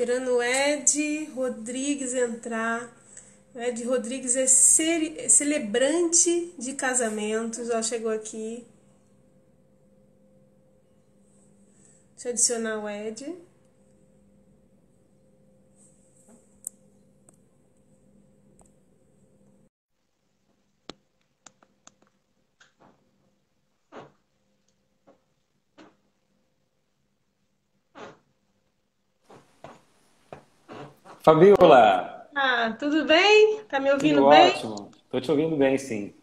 Esperando o Ed Rodrigues entrar. O Ed Rodrigues é celebrante de casamentos. Já chegou aqui. Deixa eu adicionar o Ed. Fabiola! Ah, tudo bem? Tá me ouvindo tudo bem? Ótimo. Tô te ouvindo bem, sim.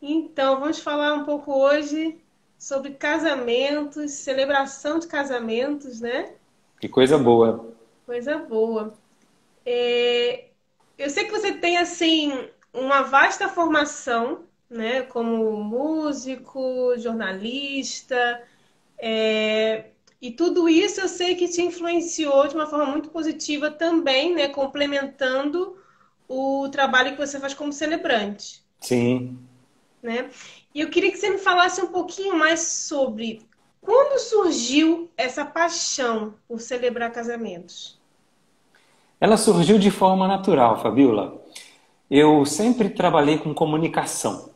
Então, vamos falar um pouco hoje sobre casamentos, celebração de casamentos, né? Que coisa boa. Coisa boa. É, eu sei que você tem, assim, uma vasta formação, né? Como músico, jornalista, é, e tudo isso eu sei que te influenciou de uma forma muito positiva também, né? Complementando o trabalho que você faz como celebrante. Sim. Né? E eu queria que você me falasse um pouquinho mais sobre quando surgiu essa paixão por celebrar casamentos. Ela surgiu de forma natural, Fabiola. Eu sempre trabalhei com comunicação.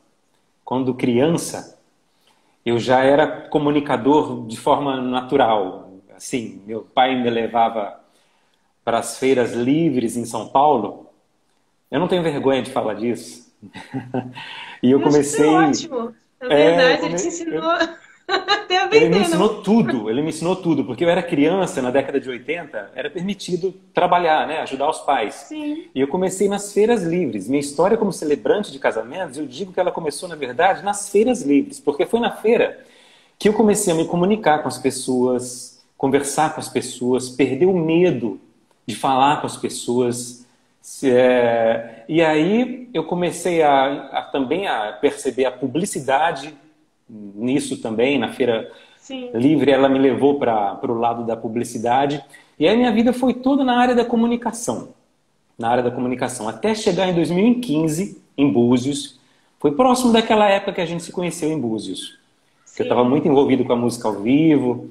Quando criança, eu já era comunicador de forma natural. Assim, meu pai me levava para as feiras livres em São Paulo. Eu não tenho vergonha de falar disso. e eu, eu comecei. ótimo. Na verdade, é, come... ele te ensinou. Eu... Até ele me ensinou tudo, ele me ensinou tudo, porque eu era criança na década de 80, era permitido trabalhar, né, ajudar os pais. Sim. E eu comecei nas feiras livres. Minha história como celebrante de casamentos, eu digo que ela começou, na verdade, nas feiras livres, porque foi na feira que eu comecei a me comunicar com as pessoas, conversar com as pessoas, perder o medo de falar com as pessoas. É... E aí eu comecei a, a também a perceber a publicidade nisso também, na feira Sim. livre, ela me levou para o lado da publicidade. E aí minha vida foi toda na área da comunicação. Na área da comunicação. Até chegar em 2015, em Búzios. Foi próximo daquela época que a gente se conheceu em Búzios. Eu estava muito envolvido com a música ao vivo.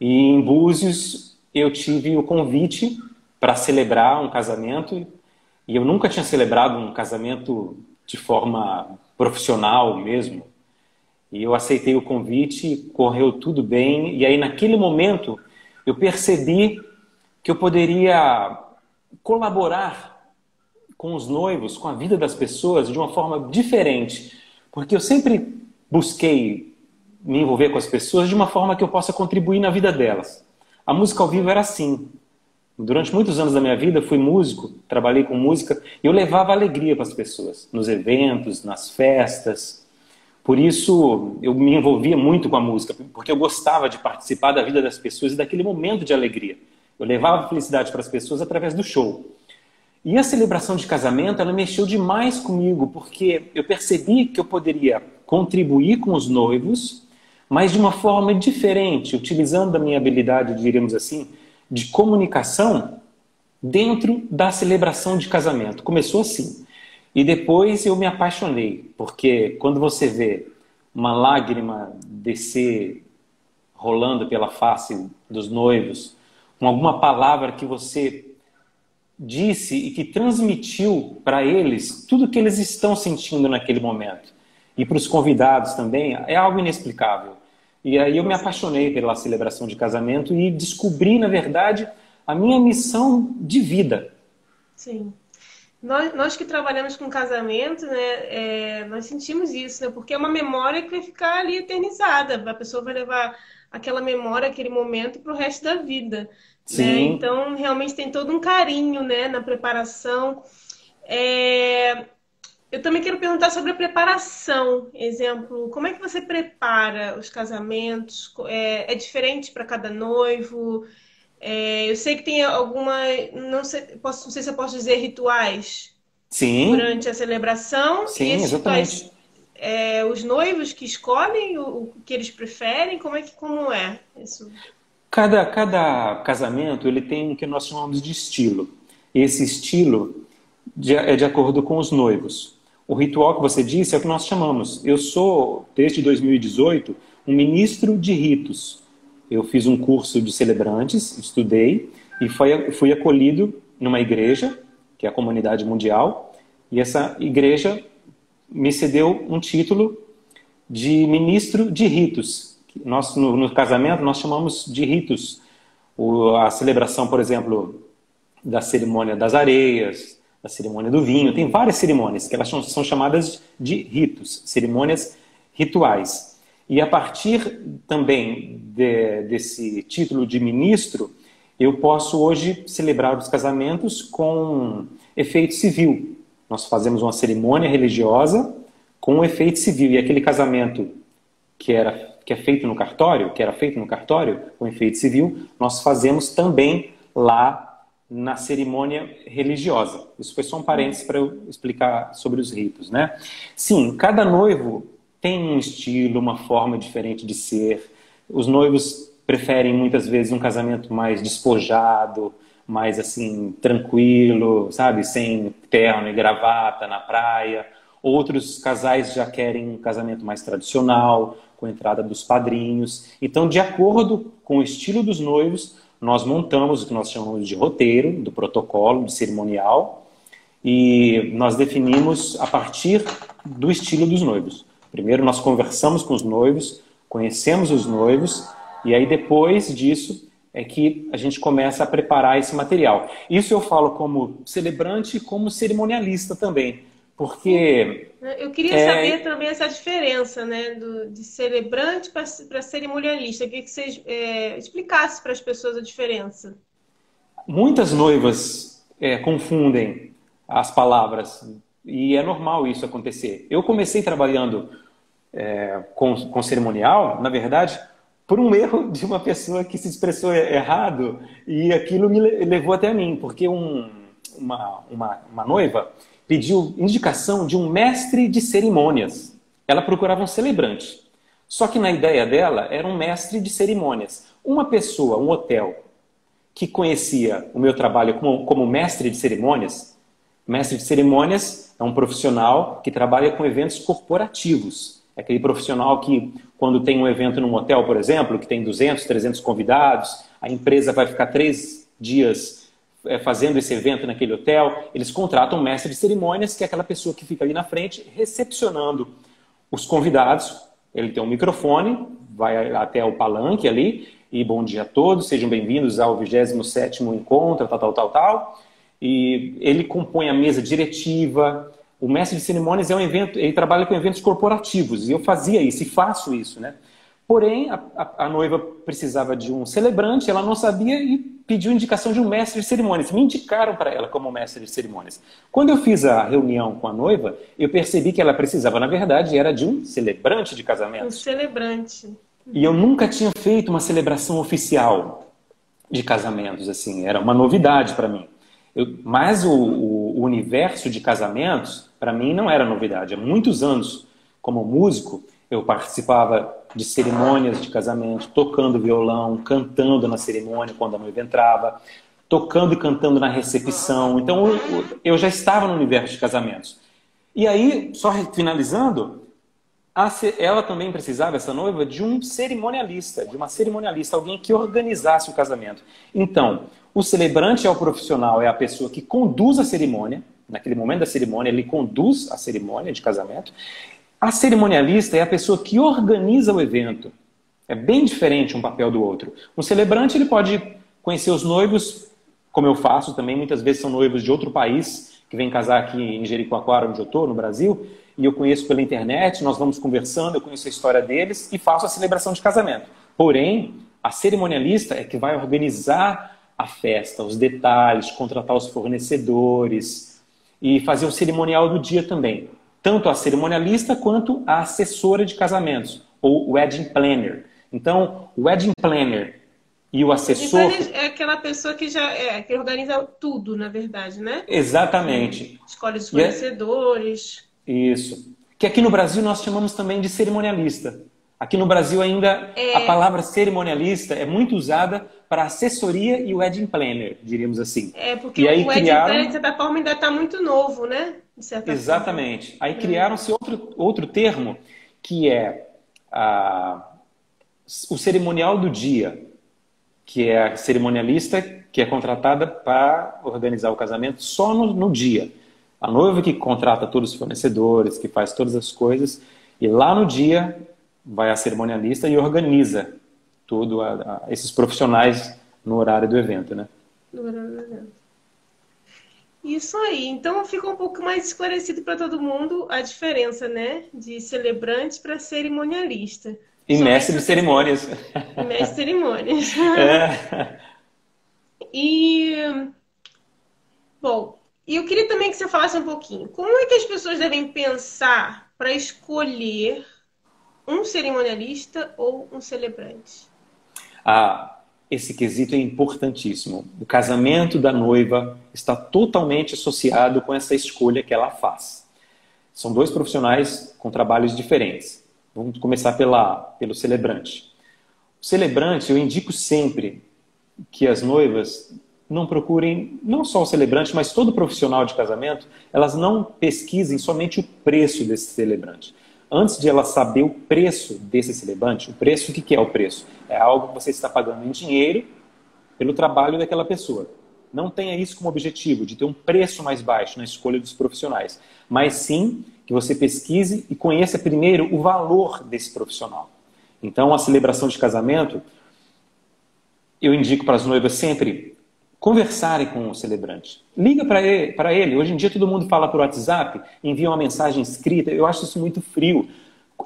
E em Búzios eu tive o convite para celebrar um casamento. E eu nunca tinha celebrado um casamento de forma profissional mesmo. E eu aceitei o convite, correu tudo bem. E aí, naquele momento, eu percebi que eu poderia colaborar com os noivos, com a vida das pessoas, de uma forma diferente. Porque eu sempre busquei me envolver com as pessoas de uma forma que eu possa contribuir na vida delas. A música ao vivo era assim. Durante muitos anos da minha vida, fui músico, trabalhei com música, e eu levava alegria para as pessoas, nos eventos, nas festas. Por isso, eu me envolvia muito com a música, porque eu gostava de participar da vida das pessoas e daquele momento de alegria. Eu levava felicidade para as pessoas através do show. E a celebração de casamento, ela mexeu demais comigo, porque eu percebi que eu poderia contribuir com os noivos, mas de uma forma diferente, utilizando a minha habilidade, diríamos assim, de comunicação dentro da celebração de casamento. Começou assim. E depois eu me apaixonei, porque quando você vê uma lágrima descer rolando pela face dos noivos, com alguma palavra que você disse e que transmitiu para eles tudo que eles estão sentindo naquele momento. E para os convidados também, é algo inexplicável. E aí eu me apaixonei pela celebração de casamento e descobri, na verdade, a minha missão de vida. Sim. Nós, nós que trabalhamos com casamento, né, é, nós sentimos isso, né? Porque é uma memória que vai ficar ali eternizada. A pessoa vai levar aquela memória, aquele momento para o resto da vida. Né? Sim. Né? Então, realmente tem todo um carinho né, na preparação. É... Eu também quero perguntar sobre a preparação. Exemplo, como é que você prepara os casamentos? É, é diferente para cada noivo? É, eu sei que tem alguma, não sei, posso, não sei se eu posso dizer rituais. Sim. Durante a celebração. Sim, exatamente. Rituais, é, os noivos que escolhem o, o, que eles preferem, como é que como é isso? Cada, cada casamento ele tem o que nós chamamos de estilo. Esse estilo de, é de acordo com os noivos. O ritual que você disse é o que nós chamamos. Eu sou, desde 2018, um ministro de ritos. Eu fiz um curso de celebrantes, estudei, e foi, fui acolhido numa igreja, que é a Comunidade Mundial, e essa igreja me cedeu um título de ministro de ritos. Nós, no, no casamento, nós chamamos de ritos. O, a celebração, por exemplo, da cerimônia das areias, da cerimônia do vinho, tem várias cerimônias que elas são, são chamadas de ritos, cerimônias rituais. E a partir também de, desse título de ministro, eu posso hoje celebrar os casamentos com efeito civil. Nós fazemos uma cerimônia religiosa com efeito civil. E aquele casamento que, era, que é feito no cartório, que era feito no cartório, com efeito civil, nós fazemos também lá na cerimônia religiosa. Isso foi só um parênteses para eu explicar sobre os ritos, né? Sim, cada noivo tem um estilo, uma forma diferente de ser. Os noivos preferem muitas vezes um casamento mais despojado, mais assim tranquilo, sabe, sem terno e gravata na praia. Outros casais já querem um casamento mais tradicional, com a entrada dos padrinhos. Então, de acordo com o estilo dos noivos, nós montamos o que nós chamamos de roteiro, do protocolo, de cerimonial, e nós definimos a partir do estilo dos noivos. Primeiro nós conversamos com os noivos, conhecemos os noivos e aí depois disso é que a gente começa a preparar esse material. Isso eu falo como celebrante e como cerimonialista também, porque eu queria é... saber também essa diferença, né, do, de celebrante para cerimonialista. Eu queria que você é, explicasse para as pessoas a diferença. Muitas noivas é, confundem as palavras e é normal isso acontecer. Eu comecei trabalhando é, com, com cerimonial, na verdade, por um erro de uma pessoa que se expressou errado e aquilo me levou até mim, porque um, uma, uma, uma noiva pediu indicação de um mestre de cerimônias. Ela procurava um celebrante. Só que na ideia dela era um mestre de cerimônias. Uma pessoa, um hotel, que conhecia o meu trabalho como, como mestre de cerimônias, mestre de cerimônias é um profissional que trabalha com eventos corporativos. É aquele profissional que, quando tem um evento num hotel, por exemplo, que tem 200, 300 convidados, a empresa vai ficar três dias é, fazendo esse evento naquele hotel, eles contratam um mestre de cerimônias, que é aquela pessoa que fica ali na frente recepcionando os convidados. Ele tem um microfone, vai até o palanque ali, e bom dia a todos, sejam bem-vindos ao 27º encontro, tal, tal, tal, tal. E ele compõe a mesa diretiva, o mestre de cerimônias é um evento, ele trabalha com eventos corporativos, e eu fazia isso e faço isso, né? Porém, a, a, a, noiva precisava de um celebrante, ela não sabia e pediu indicação de um mestre de cerimônias. Me indicaram para ela como mestre de cerimônias. Quando eu fiz a reunião com a noiva, eu percebi que ela precisava, na verdade, era de um celebrante de casamento. Um celebrante. E eu nunca tinha feito uma celebração oficial de casamentos, assim, era uma novidade para mim. Eu, mas o, o, o universo de casamentos, para mim, não era novidade. Há muitos anos, como músico, eu participava de cerimônias de casamento, tocando violão, cantando na cerimônia quando a noiva entrava, tocando e cantando na recepção. Então eu, já estava no universo de casamentos. E aí, só finalizando, ela também precisava, essa noiva, de um cerimonialista, de uma cerimonialista, alguém que organizasse o casamento. Então, o celebrante é o profissional, é a pessoa que conduz a cerimônia, naquele momento da cerimônia, ele conduz a cerimônia de casamento. A cerimonialista é a pessoa que organiza o evento. É bem diferente um papel do outro. Um celebrante ele pode conhecer os noivos, como eu faço também, muitas vezes são noivos de outro país, que vêm casar aqui em Jericoacoara, onde eu estou, no Brasil, e eu conheço pela internet, nós vamos conversando, eu conheço a história deles e faço a celebração de casamento. Porém, a cerimonialista é que vai organizar a festa, os detalhes, contratar os fornecedores e fazer o cerimonial do dia também. Tanto a cerimonialista quanto a assessora de casamentos, ou wedding planner. Então, o wedding planner e o assessor. É aquela pessoa que já é, que organiza tudo, na verdade, né? Exatamente. Escolhe os fornecedores. É... Isso. Que aqui no Brasil nós chamamos também de cerimonialista. Aqui no Brasil ainda é... a palavra cerimonialista é muito usada para assessoria e wedding planner, diríamos assim. É, porque e aí o wedding criaram... planner, de certa forma, ainda está muito novo, né? Exatamente. Forma. Aí criaram-se outro, outro termo, que é a... o cerimonial do dia, que é a cerimonialista que é contratada para organizar o casamento só no, no dia. A noiva que contrata todos os fornecedores, que faz todas as coisas, e lá no dia vai a cerimonialista e organiza tudo a, a, esses profissionais no horário do evento, né? No horário do evento. Isso aí. Então fica um pouco mais esclarecido para todo mundo a diferença, né, de celebrante para cerimonialista. E Só mestre de cerimônias. Mestre de cerimônias. É. E bom, e eu queria também que você falasse um pouquinho. Como é que as pessoas devem pensar para escolher um cerimonialista ou um celebrante? Ah, esse quesito é importantíssimo. O casamento da noiva está totalmente associado com essa escolha que ela faz. São dois profissionais com trabalhos diferentes. Vamos começar pela, pelo celebrante. O celebrante, eu indico sempre que as noivas não procurem, não só o celebrante, mas todo profissional de casamento, elas não pesquisem somente o preço desse celebrante antes de ela saber o preço desse celebrante, o preço, o que é o preço? É algo que você está pagando em dinheiro pelo trabalho daquela pessoa. Não tenha isso como objetivo, de ter um preço mais baixo na escolha dos profissionais, mas sim que você pesquise e conheça primeiro o valor desse profissional. Então, a celebração de casamento, eu indico para as noivas sempre conversarem com o celebrante. Liga para ele, ele. Hoje em dia todo mundo fala por WhatsApp, envia uma mensagem escrita. Eu acho isso muito frio.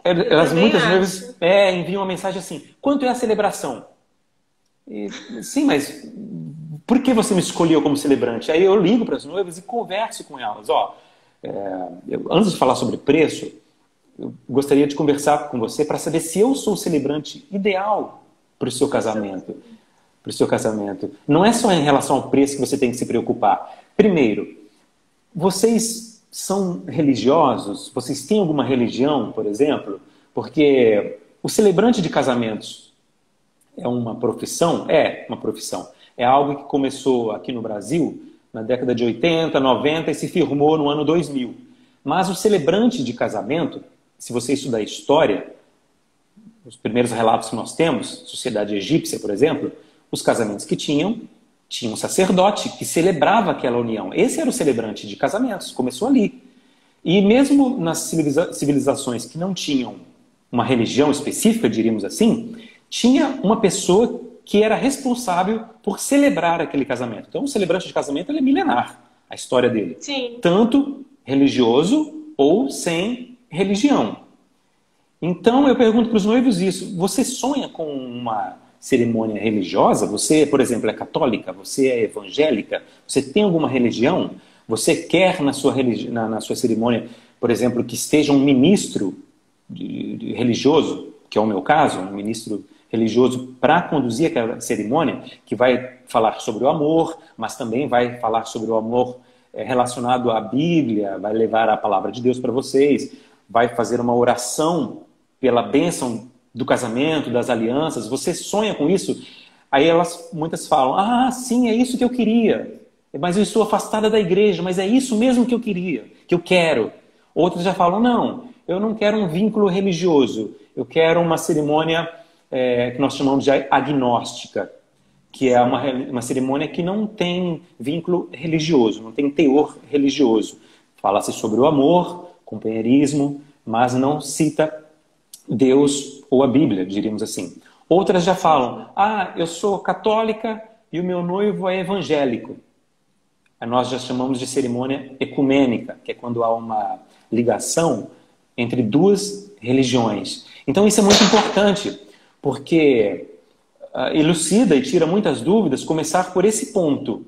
Elas muitas vezes é, enviam uma mensagem assim: quanto é a celebração? E, sim, mas por que você me escolheu como celebrante? Aí eu ligo para as noivas e converso com elas. Ó, é, eu, antes de falar sobre preço, eu gostaria de conversar com você para saber se eu sou o celebrante ideal para o seu casamento o seu casamento. Não é só em relação ao preço que você tem que se preocupar. Primeiro, vocês são religiosos? Vocês têm alguma religião, por exemplo? Porque o celebrante de casamentos é uma profissão? É uma profissão. É algo que começou aqui no Brasil na década de 80, 90 e se firmou no ano 2000. Mas o celebrante de casamento, se você estudar história, os primeiros relatos que nós temos, sociedade egípcia, por exemplo, os casamentos que tinham, tinha um sacerdote que celebrava aquela união. Esse era o celebrante de casamentos, começou ali. E mesmo nas civiliza civilizações que não tinham uma religião específica, diríamos assim, tinha uma pessoa que era responsável por celebrar aquele casamento. Então, o celebrante de casamento é milenar, a história dele. Sim. Tanto religioso ou sem religião. Então, eu pergunto para os noivos isso: você sonha com uma cerimônia religiosa, você, por exemplo, é católica, você é evangélica, você tem alguma religião, você quer na sua, religi na, na sua cerimônia, por exemplo, que esteja um ministro de, de religioso, que é o meu caso, um ministro religioso para conduzir aquela cerimônia, que vai falar sobre o amor, mas também vai falar sobre o amor eh, relacionado à Bíblia, vai levar a palavra de Deus para vocês, vai fazer uma oração pela bênção do casamento, das alianças, você sonha com isso? Aí elas, muitas falam, ah, sim, é isso que eu queria. Mas eu estou afastada da igreja, mas é isso mesmo que eu queria, que eu quero. Outras já falam, não, eu não quero um vínculo religioso, eu quero uma cerimônia é, que nós chamamos de agnóstica, que é uma, uma cerimônia que não tem vínculo religioso, não tem teor religioso. Fala-se sobre o amor, companheirismo, mas não cita Deus ou a Bíblia, diríamos assim. Outras já falam: ah, eu sou católica e o meu noivo é evangélico. Nós já chamamos de cerimônia ecumênica, que é quando há uma ligação entre duas religiões. Então isso é muito importante, porque uh, elucida e tira muitas dúvidas começar por esse ponto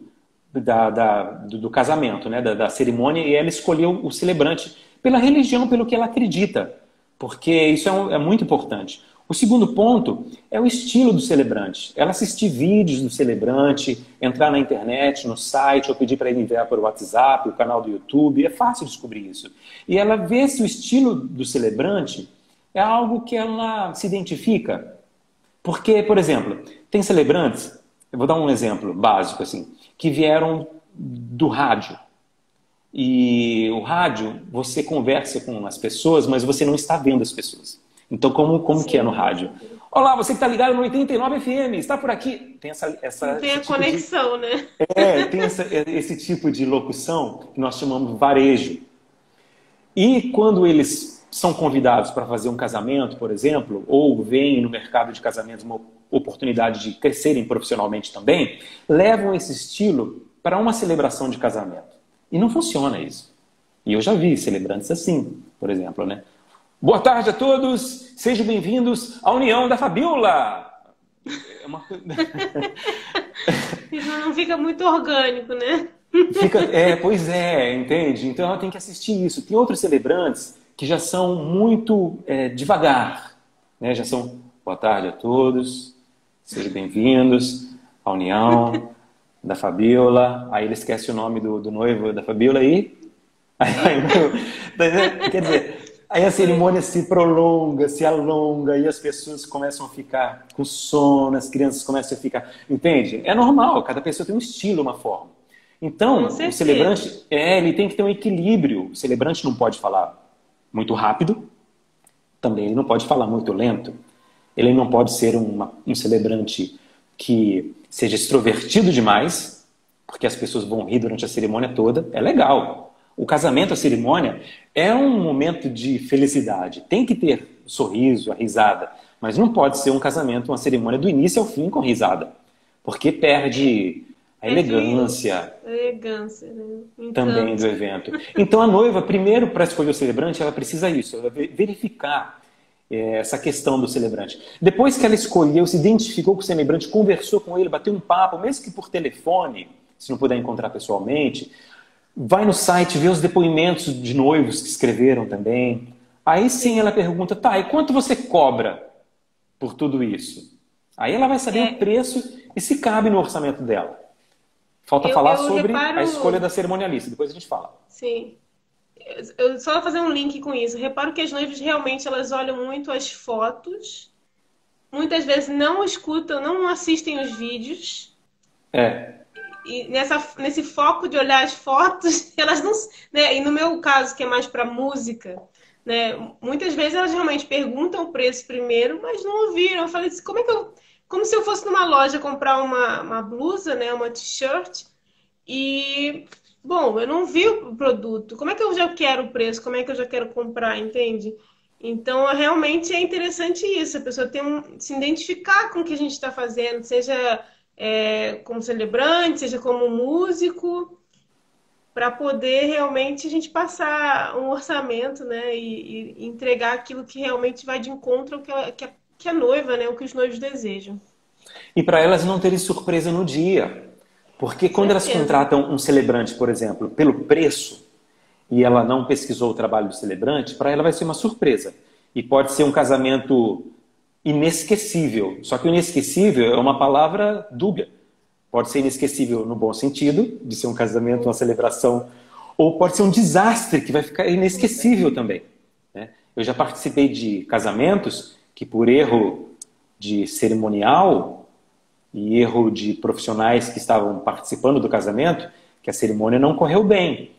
da, da, do, do, casamento, né, da, da cerimônia, e ela escolheu o celebrante pela religião, pelo que ela acredita porque isso é, um, é, muito importante. O segundo ponto é o estilo do celebrante. Ela assistir vídeos do celebrante, entrar na internet, no site, ou pedir para ele enviar por WhatsApp, o canal do YouTube, é fácil descobrir isso. E ela vê se o estilo do celebrante é algo que ela se identifica. Porque, por exemplo, tem celebrantes, eu vou dar um exemplo básico assim, que vieram do rádio. E o rádio, você conversa com as pessoas, mas você não está vendo as pessoas. Então, como, como que é no rádio? Olá, você que está ligado no 89 FM, está por aqui. Tem essa. essa tem a tipo conexão, de... né? É, tem essa, esse tipo de locução que nós chamamos de varejo. E quando eles são convidados para fazer um casamento, por exemplo, ou veem no mercado de casamentos uma oportunidade de crescerem profissionalmente também, levam esse estilo para uma celebração de casamento. E não funciona isso. E eu já vi celebrantes assim, por exemplo, né? Boa tarde a todos, sejam bem-vindos à União da Fabiola. É uma... Isso não fica muito orgânico, né? Fica, é, pois é, entende? Então ela tem que assistir isso. Tem outros celebrantes que já são muito é, devagar, né? Já são boa tarde a todos, sejam bem-vindos à União da Fabiola. Aí ele esquece o nome do, do noivo da Fabiola aí. aí, aí quer dizer, Aí a cerimônia se prolonga, se alonga e as pessoas começam a ficar com sono, as crianças começam a ficar. Entende? É normal, cada pessoa tem um estilo, uma forma. Então, o celebrante, é, ele tem que ter um equilíbrio. O celebrante não pode falar muito rápido, também ele não pode falar muito lento. Ele não pode ser uma, um celebrante que seja extrovertido demais, porque as pessoas vão rir durante a cerimônia toda. É legal, o casamento, a cerimônia, é um momento de felicidade. Tem que ter sorriso, a risada. Mas não pode ser um casamento, uma cerimônia do início ao fim com risada. Porque perde a elegância. A elegância, né? Então... Também do evento. Então a noiva, primeiro, para escolher o celebrante, ela precisa isso, ela verificar é, essa questão do celebrante. Depois que ela escolheu, se identificou com o celebrante, conversou com ele, bateu um papo, mesmo que por telefone, se não puder encontrar pessoalmente, vai no site, vê os depoimentos de noivos que escreveram também. Aí sim ela pergunta, tá, e quanto você cobra por tudo isso? Aí ela vai saber é. o preço e se cabe no orçamento dela. Falta eu, falar eu sobre reparo... a escolha da cerimonialista, depois a gente fala. Sim. Eu só fazer um link com isso. Reparo que as noivas realmente elas olham muito as fotos, muitas vezes não escutam, não assistem os vídeos. É e nessa, nesse foco de olhar as fotos, elas não. Né? E no meu caso, que é mais para música, né? muitas vezes elas realmente perguntam o preço primeiro, mas não ouviram. Eu falei assim, como é que eu. Como se eu fosse numa loja comprar uma, uma blusa, né? uma t-shirt, e. Bom, eu não vi o produto. Como é que eu já quero o preço? Como é que eu já quero comprar, entende? Então, realmente é interessante isso, a pessoa tem um, se identificar com o que a gente está fazendo, seja é, como celebrante, seja como músico, para poder realmente a gente passar um orçamento, né, e, e, entregar aquilo que realmente vai de encontro ao que a, que a, que a noiva, né, o que os noivos desejam. E para elas não terem surpresa no dia, porque quando elas contratam um celebrante, por exemplo, pelo preço, e ela não pesquisou o trabalho do celebrante, para ela vai ser uma surpresa. E pode ser um casamento inesquecível. Só que o inesquecível é uma palavra dúbia. Pode ser inesquecível no bom sentido, de ser um casamento, uma celebração, ou pode ser um desastre que vai ficar inesquecível também. Né? Eu já participei de casamentos que, por erro de cerimonial e erro de profissionais que estavam participando do casamento, que a cerimônia não correu bem.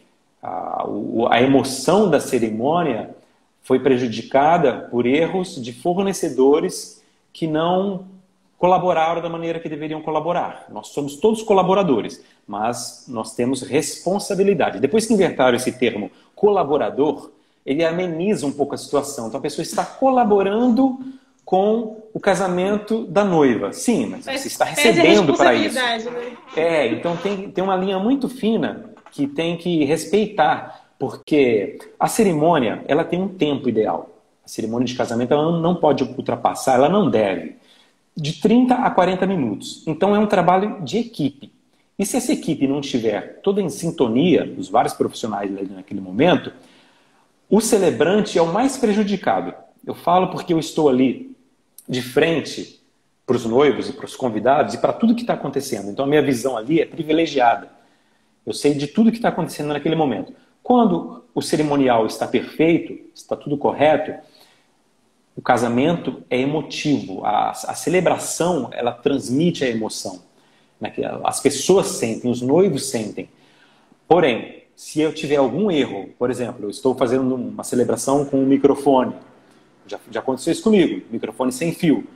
A, a emoção da cerimônia foi prejudicada por erros de fornecedores que não colaboraram da maneira que deveriam colaborar. Nós somos todos colaboradores, mas nós temos responsabilidade. Depois que inventaram esse termo colaborador, ele ameniza um pouco a situação. Então a pessoa está colaborando com o casamento da noiva. Sim, mas você está recebendo para isso. Né? É, então tem, tem uma linha muito fina que tem que respeitar porque a cerimônia ela tem um tempo ideal. A cerimônia de casamento ela não pode ultrapassar, ela não deve, de 30 a 40 minutos. Então é um trabalho de equipe. E se essa equipe não estiver toda em sintonia, os vários profissionais naquele momento, o celebrante é o mais prejudicado. Eu falo porque eu estou ali de frente para os noivos e para os convidados e para tudo que está acontecendo. Então a minha visão ali é privilegiada. Eu sei de tudo que está acontecendo naquele momento. Quando o cerimonial está perfeito, está tudo correto, o casamento é emotivo. A, a celebração, ela transmite a emoção. As pessoas sentem, os noivos sentem. Porém, se eu tiver algum erro, por exemplo, eu estou fazendo uma celebração com um microfone, já, já aconteceu isso comigo, microfone sem fio.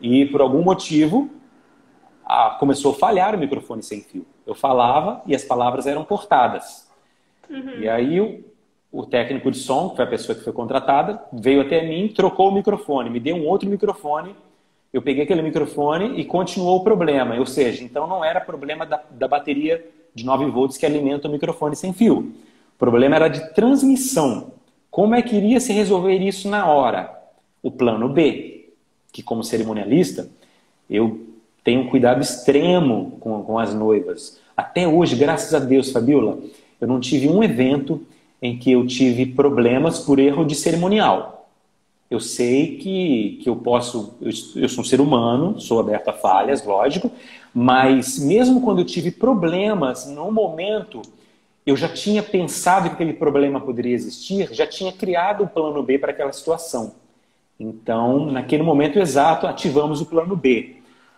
E por algum motivo a, começou a falhar o microfone sem fio. Eu falava e as palavras eram cortadas. Uhum. E aí o, o, técnico de som, que foi a pessoa que foi contratada, veio até mim, trocou o microfone, me deu um outro microfone. Eu peguei aquele microfone e continuou o problema. Ou seja, então não era problema da, da bateria de 9 volts que alimenta o microfone sem fio. O problema era de transmissão. Como é que iria se resolver isso na hora? O plano B, que como cerimonialista, eu tenho um cuidado extremo com, com as noivas. Até hoje, graças a Deus, Fabiola, eu não tive um evento em que eu tive problemas por erro de cerimonial. Eu sei que, que eu posso, eu, eu sou um ser humano, sou aberto a falhas, lógico, mas mesmo quando eu tive problemas, no momento, eu já tinha pensado que aquele problema poderia existir, já tinha criado o plano B para aquela situação. Então, naquele momento exato, ativamos o plano B.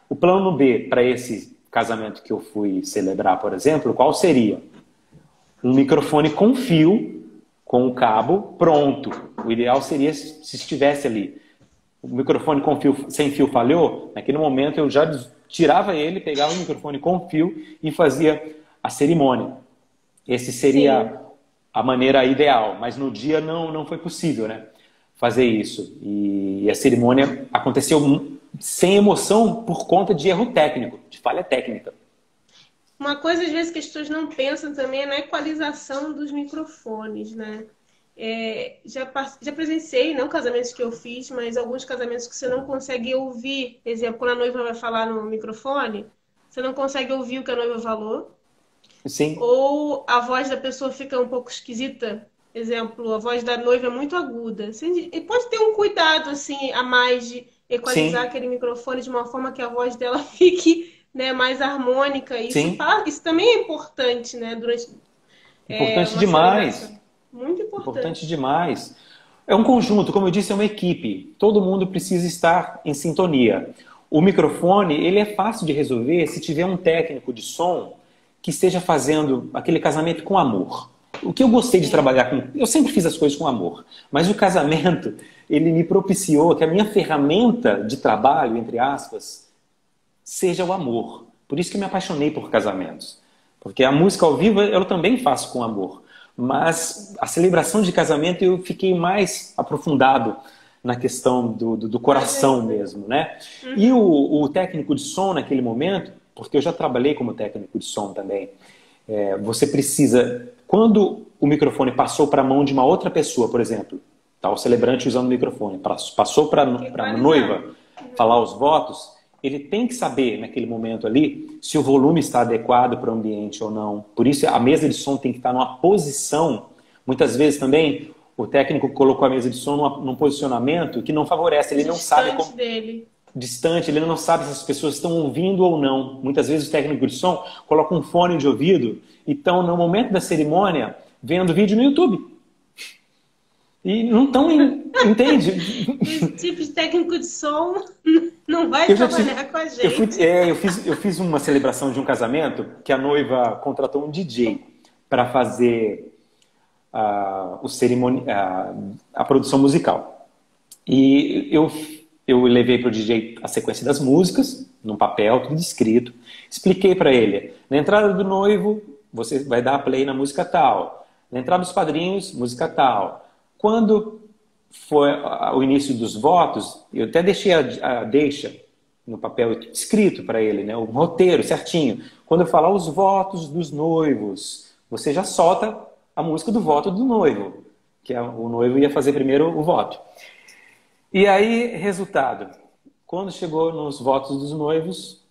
O plano B para esse casamento que eu fui celebrar, por exemplo, qual seria? Um microfone com fio, com o cabo pronto. O ideal seria se estivesse ali. O microfone com fio, sem fio falhou, naquele momento eu já tirava ele, pegava o microfone com fio e fazia a cerimônia. Esse seria Sim. a maneira ideal, mas no dia não, não foi possível, né? Fazer isso. E a cerimônia aconteceu sem emoção por conta de erro técnico, de falha técnica. Uma coisa, às vezes, que as pessoas não pensam também é na equalização dos microfones, né? É, já, já presenciei, não casamentos que eu fiz, mas alguns casamentos que você não consegue ouvir. Por exemplo, quando a noiva vai falar no microfone, você não consegue ouvir o que a noiva falou. Sim. Ou a voz da pessoa fica um pouco esquisita. Exemplo, a voz da noiva é muito aguda. e pode ter um cuidado assim a mais de equalizar Sim. aquele microfone de uma forma que a voz dela fique né, mais harmônica. Isso, isso também é importante, né? Durante, é, importante é, demais. Muito importante. Importante demais. É um conjunto, como eu disse, é uma equipe. Todo mundo precisa estar em sintonia. O microfone, ele é fácil de resolver se tiver um técnico de som que esteja fazendo aquele casamento com amor. O que eu gostei de trabalhar com. Eu sempre fiz as coisas com amor, mas o casamento, ele me propiciou que a minha ferramenta de trabalho, entre aspas, seja o amor. Por isso que eu me apaixonei por casamentos. Porque a música ao vivo eu também faço com amor. Mas a celebração de casamento eu fiquei mais aprofundado na questão do, do, do coração mesmo, né? E o, o técnico de som naquele momento, porque eu já trabalhei como técnico de som também, é, você precisa quando o microfone passou para a mão de uma outra pessoa, por exemplo, tá, o celebrante usando o microfone, passou para a noiva falar os votos, ele tem que saber naquele momento ali se o volume está adequado para o ambiente ou não. Por isso a mesa de som tem que estar numa posição. Muitas vezes também o técnico colocou a mesa de som numa, num posicionamento que não favorece, ele não sabe como dele. Distante, ele não sabe se as pessoas estão ouvindo ou não. Muitas vezes o técnico de som coloca um fone de ouvido estão, no momento da cerimônia, vendo vídeo no YouTube. E não estão, entende? Esse tipo de técnico de som não vai eu trabalhar tive, com a gente. Eu, fui, é, eu, fiz, eu fiz uma celebração de um casamento que a noiva contratou um DJ para fazer uh, o cerimoni, uh, a produção musical. E eu, eu levei para o DJ a sequência das músicas, num papel, tudo escrito. Expliquei para ele, na entrada do noivo, você vai dar play na música tal. Na entrada dos padrinhos, música tal. Quando foi o início dos votos, eu até deixei a, a deixa no papel escrito para ele, né? o roteiro certinho. Quando eu falar os votos dos noivos, você já solta a música do voto do noivo, que é, o noivo ia fazer primeiro o voto. E aí, resultado, quando chegou nos votos dos noivos,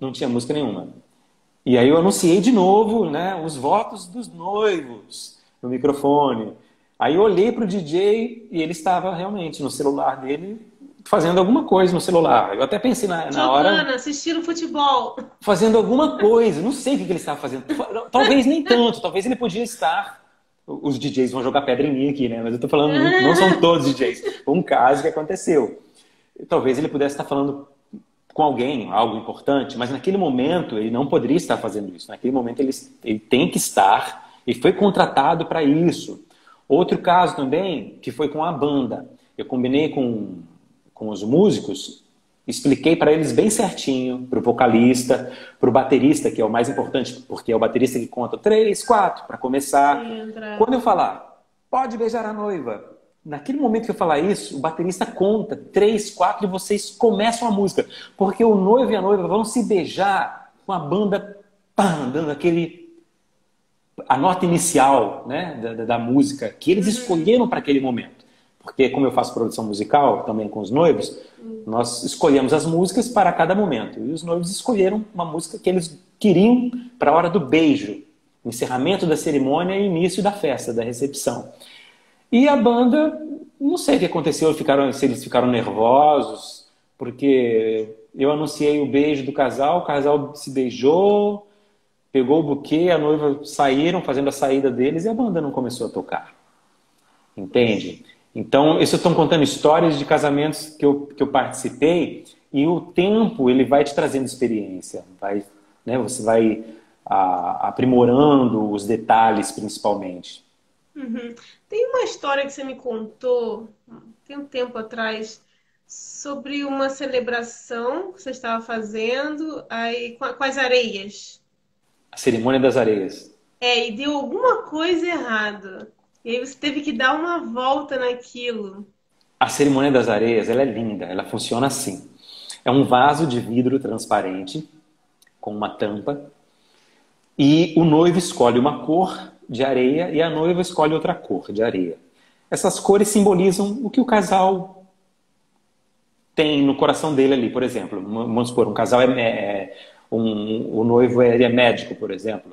não tinha música nenhuma. E aí eu anunciei de novo né, os votos dos noivos no microfone. Aí eu olhei para o DJ e ele estava realmente no celular dele fazendo alguma coisa no celular. Eu até pensei na, na hora. assistindo futebol. Fazendo alguma coisa. Não sei o que ele estava fazendo. Talvez nem tanto. Talvez ele podia estar. Os DJs vão jogar pedra em mim aqui, né? Mas eu estou falando, não são todos DJs. Foi um caso que aconteceu. Talvez ele pudesse estar falando com alguém, algo importante, mas naquele momento ele não poderia estar fazendo isso. Naquele momento ele, ele tem que estar e foi contratado para isso. Outro caso também, que foi com a banda. Eu combinei com, com os músicos Expliquei para eles bem certinho, para o vocalista, para o baterista, que é o mais importante, porque é o baterista que conta três, quatro, para começar. Quando eu falar, pode beijar a noiva, naquele momento que eu falar isso, o baterista conta três, quatro e vocês começam a música. Porque o noivo e a noiva vão se beijar com a banda pam, dando aquele. a nota inicial né, da, da música que eles uhum. escolheram para aquele momento porque como eu faço produção musical também com os noivos, nós escolhemos as músicas para cada momento. E os noivos escolheram uma música que eles queriam para a hora do beijo, encerramento da cerimônia e início da festa, da recepção. E a banda, não sei o que aconteceu, ficaram, se eles ficaram nervosos, porque eu anunciei o beijo do casal, o casal se beijou, pegou o buquê, a noiva saíram fazendo a saída deles e a banda não começou a tocar. Entende? Então, isso eu estou contando histórias de casamentos que eu, que eu participei e o tempo ele vai te trazendo experiência, vai, né, você vai a, aprimorando os detalhes principalmente. Uhum. Tem uma história que você me contou tem um tempo atrás sobre uma celebração que você estava fazendo aí com, com as areias. A cerimônia das areias. É, e deu alguma coisa errada. E aí você teve que dar uma volta naquilo. A cerimônia das areias, ela é linda, ela funciona assim. É um vaso de vidro transparente com uma tampa e o noivo escolhe uma cor de areia e a noiva escolhe outra cor de areia. Essas cores simbolizam o que o casal tem no coração dele ali, por exemplo. Vamos supor, um casal é, é um, o noivo é, é médico, por exemplo,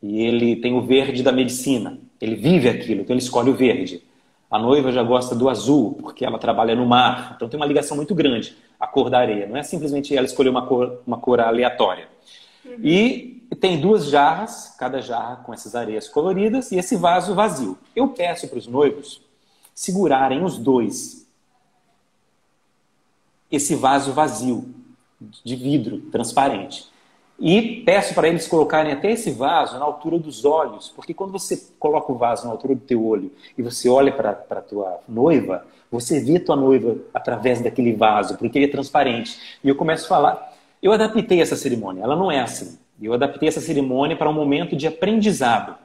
e ele tem o verde da medicina. Ele vive aquilo, então ele escolhe o verde. A noiva já gosta do azul, porque ela trabalha no mar. Então tem uma ligação muito grande a cor da areia. Não é simplesmente ela escolher uma cor, uma cor aleatória. Uhum. E tem duas jarras, cada jarra com essas areias coloridas e esse vaso vazio. Eu peço para os noivos segurarem os dois esse vaso vazio de vidro transparente. E peço para eles colocarem até esse vaso na altura dos olhos, porque quando você coloca o vaso na altura do teu olho e você olha para a tua noiva, você vê a tua noiva através daquele vaso, porque ele é transparente. E eu começo a falar, eu adaptei essa cerimônia, ela não é assim. Eu adaptei essa cerimônia para um momento de aprendizado.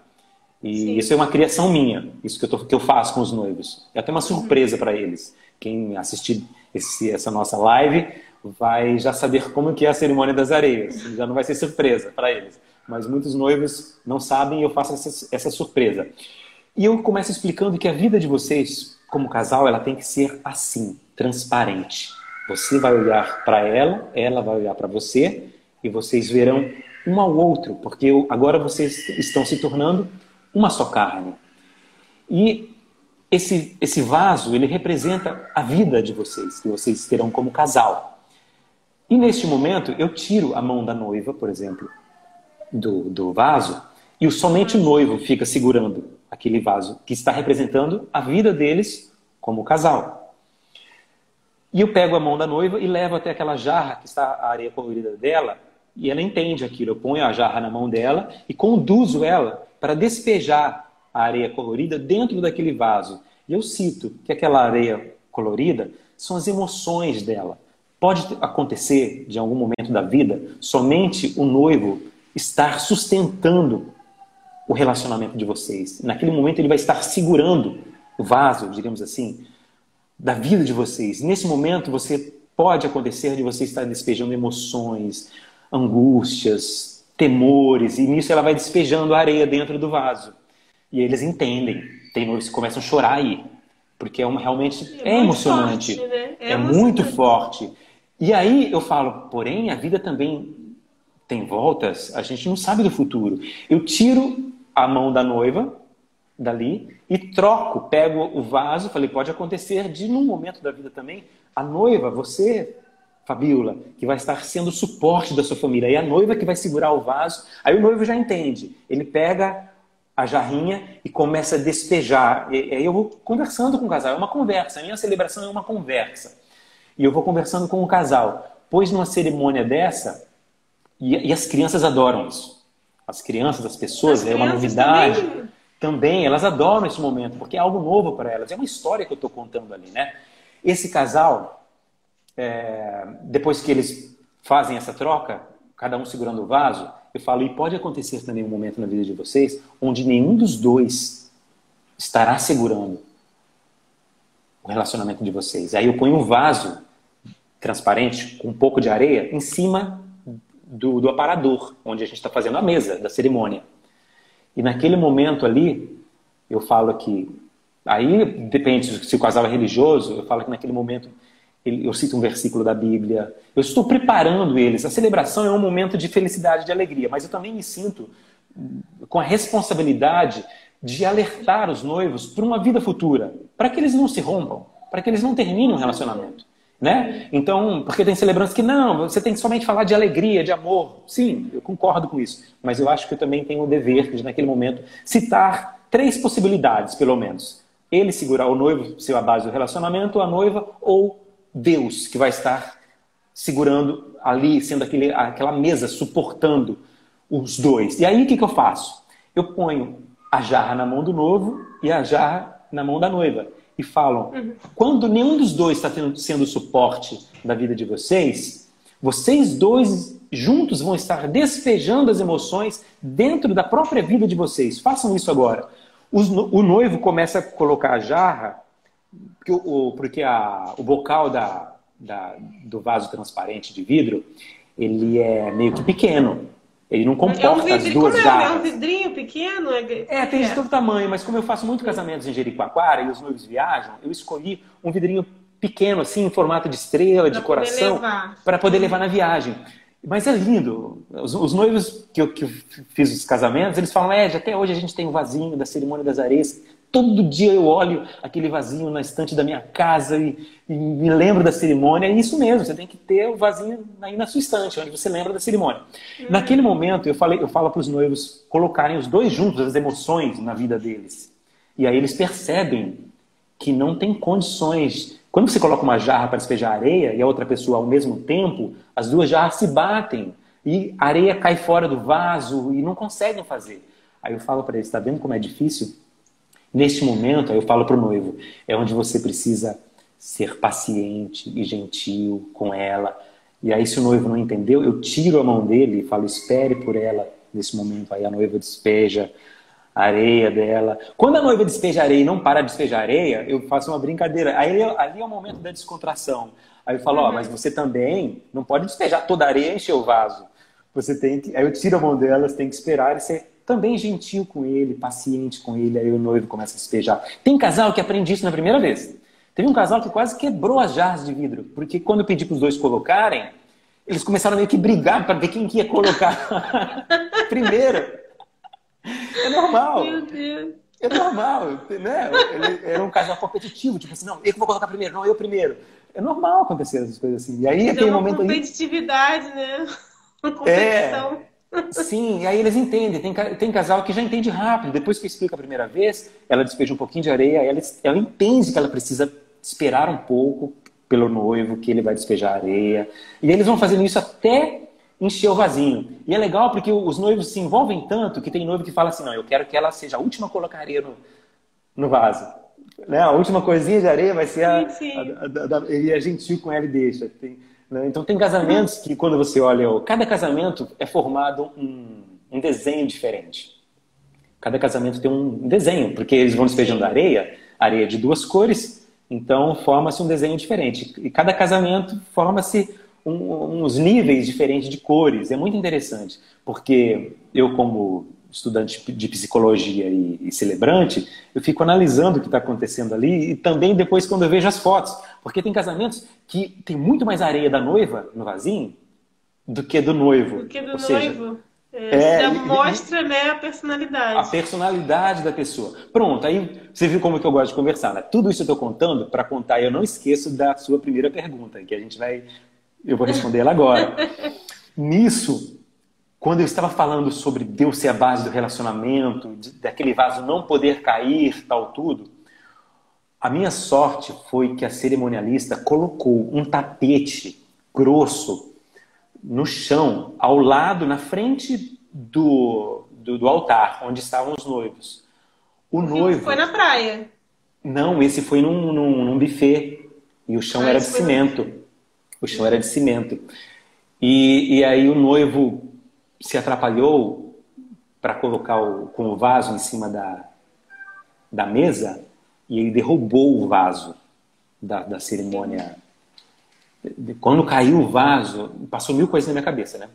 E Sim. isso é uma criação minha, isso que eu, tô, que eu faço com os noivos. É até uma surpresa uhum. para eles. Quem assistir esse, essa nossa live vai já saber como que é a cerimônia das areias. Já não vai ser surpresa para eles. Mas muitos noivos não sabem e eu faço essa, essa surpresa. E eu começo explicando que a vida de vocês, como casal, ela tem que ser assim, transparente. Você vai olhar para ela, ela vai olhar para você e vocês verão um ao outro, porque agora vocês estão se tornando uma só carne. E esse, esse vaso, ele representa a vida de vocês, que vocês terão como casal. E neste momento, eu tiro a mão da noiva, por exemplo, do, do vaso, e somente o noivo fica segurando aquele vaso, que está representando a vida deles como casal. E eu pego a mão da noiva e levo até aquela jarra que está a areia colorida dela, e ela entende aquilo. Eu ponho a jarra na mão dela e conduzo ela para despejar a areia colorida dentro daquele vaso. E eu cito que aquela areia colorida são as emoções dela. Pode acontecer, de algum momento da vida, somente o noivo estar sustentando o relacionamento de vocês. Naquele momento, ele vai estar segurando o vaso, digamos assim, da vida de vocês. Nesse momento, você pode acontecer de você estar despejando emoções, angústias, temores, e nisso ela vai despejando a areia dentro do vaso. E eles entendem. Tem noivos que começam a chorar aí, porque é uma, realmente é, é emocionante, forte, né? é, é muito forte. E aí eu falo, porém, a vida também tem voltas, a gente não sabe do futuro. Eu tiro a mão da noiva dali e troco, pego o vaso, falei, pode acontecer de num momento da vida também, a noiva, você, Fabiola, que vai estar sendo o suporte da sua família, e a noiva que vai segurar o vaso, aí o noivo já entende, ele pega a jarrinha e começa a despejar, e aí eu vou conversando com o casal, é uma conversa, a minha celebração é uma conversa. E eu vou conversando com o um casal. Pois numa cerimônia dessa, e, e, as crianças adoram isso. As crianças, as pessoas, as é uma novidade. Também. também, elas adoram esse momento, porque é algo novo para elas. É uma história que eu estou contando ali, né? Esse casal, é, depois que eles fazem essa troca, cada um segurando o vaso, eu falo, e pode acontecer também um momento na vida de vocês onde nenhum dos dois estará segurando o relacionamento de vocês. Aí eu ponho um vaso transparente com um pouco de areia em cima do, do aparador, onde a gente está fazendo a mesa da cerimônia. E naquele momento ali, eu falo que. Aí depende se o casal é religioso, eu falo que naquele momento eu cito um versículo da Bíblia. Eu estou preparando eles. A celebração é um momento de felicidade, de alegria, mas eu também me sinto com a responsabilidade de alertar os noivos para uma vida futura, para que eles não se rompam, para que eles não terminem um relacionamento. Né? Então, porque tem celebrantes que não, você tem que somente falar de alegria, de amor. Sim, eu concordo com isso. Mas eu acho que eu também tenho o dever de, naquele momento, citar três possibilidades, pelo menos. Ele segurar o noivo, ser a base do relacionamento, a noiva, ou Deus que vai estar segurando ali, sendo aquele, aquela mesa, suportando os dois. E aí o que, que eu faço? Eu ponho a jarra na mão do noivo e a jarra na mão da noiva. E falam: uhum. quando nenhum dos dois está sendo suporte da vida de vocês, vocês dois juntos vão estar despejando as emoções dentro da própria vida de vocês. Façam isso agora. O noivo começa a colocar a jarra porque, o, porque a, o bocal da, da, do vaso transparente de vidro, ele é meio que pequeno. Ele não comporta é um as duas como garras. É? é um vidrinho pequeno? É, é tem de todo tamanho, mas como eu faço muito casamentos em Jericoacoara e os noivos viajam, eu escolhi um vidrinho pequeno, assim, em formato de estrela, pra de coração, para poder levar na viagem. Mas é lindo. Os, os noivos que eu, que eu, fiz os casamentos, eles falam, é, até hoje a gente tem o um vasinho da cerimônia das areias Todo dia eu olho aquele vasinho na estante da minha casa e, e, me lembro da cerimônia. É isso mesmo, você tem que ter o vasinho aí na sua estante, onde você lembra da cerimônia. Uhum. Naquele momento, eu, falei, eu falo para os noivos colocarem os dois juntos, as emoções na vida deles. E aí eles percebem que não tem condições. Quando você coloca uma jarra para despejar areia e a outra pessoa ao mesmo tempo, as duas jarras se batem e a areia cai fora do vaso e não conseguem fazer. Aí eu falo para eles: está vendo como é difícil? Neste momento, aí eu falo para o noivo, é onde você precisa ser paciente e gentil com ela. E aí, se o noivo não entendeu, eu tiro a mão dele e falo, espere por ela nesse momento. Aí a noiva despeja a areia dela. Quando a noiva despeja areia e não para de despejar areia, eu faço uma brincadeira. Aí ali é o momento da descontração. Aí eu falo, ó, oh, mas você também não pode despejar toda a areia e encher o vaso. Você tem que. Aí eu tiro a mão delas, tem que esperar e ser também gentil com ele, paciente com ele, aí o noivo começa a despejar. Tem casal que aprende isso na primeira vez. Teve um casal que quase quebrou as jarras de vidro, porque quando eu pedi para os dois colocarem, eles começaram meio que brigar para ver quem que ia colocar primeiro. É normal. Meu Deus. É normal, né? Ele era um casal competitivo, tipo assim, não, eu que vou colocar primeiro, não, eu primeiro. É normal acontecer essas coisas assim. E aí aquele momento competitividade, aí... né? Competição. É, Sim, e aí eles entendem. Tem, tem casal que já entende rápido. Depois que eu explico a primeira vez, ela despeja um pouquinho de areia, ela, ela entende que ela precisa esperar um pouco pelo noivo, que ele vai despejar areia. E eles vão fazendo isso até encher o vasinho. E é legal porque os noivos se envolvem tanto que tem noivo que fala assim: não, eu quero que ela seja a última a colocar areia no, no vaso. Né? A última coisinha de areia vai ser a. Sim, sim. a, a, a, ele é gentil com ela e deixa. Tem, né? Então, tem casamentos que, quando você olha, cada casamento é formado um, um desenho diferente. Cada casamento tem um desenho, porque eles vão despejando areia, areia de duas cores, então forma-se um desenho diferente. E cada casamento forma-se um, uns níveis diferentes de cores. É muito interessante, porque eu, como estudante de psicologia e, e, celebrante, eu fico analisando o que está acontecendo ali e também depois quando eu vejo as fotos. Porque tem casamentos que tem muito mais areia da noiva no vasinho do que do noivo. Do que do Ou noivo. Seja, é, é, já mostra né, a personalidade. A personalidade da pessoa. Pronto, aí você viu como que eu gosto de conversar. Né? Tudo isso eu estou contando para contar, eu não esqueço da sua primeira pergunta, que a gente vai. Eu vou responder ela agora. Nisso, quando eu estava falando sobre Deus ser a base do relacionamento, de, daquele vaso não poder cair, tal tudo, a minha sorte foi que a cerimonialista colocou um tapete grosso no chão, ao lado, na frente do, do, do altar, onde estavam os noivos. O noivo. Foi na praia? Não, esse foi num, num, num buffet. E o chão ah, era de cimento. O chão era de cimento. E, e aí o noivo se atrapalhou para colocar o, com o vaso em cima da, da mesa e ele derrubou o vaso da, da cerimônia. Quando caiu o vaso, passou mil coisas na minha cabeça, né?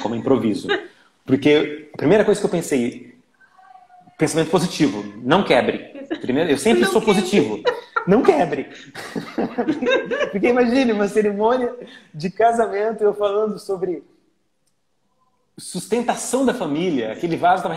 Como improviso. Porque a primeira coisa que eu pensei, pensamento positivo, não quebre. Primeiro, eu sempre não sou quebre. positivo. Não quebre. Porque imagine uma cerimônia de casamento eu falando sobre sustentação da família. Aquele vaso estava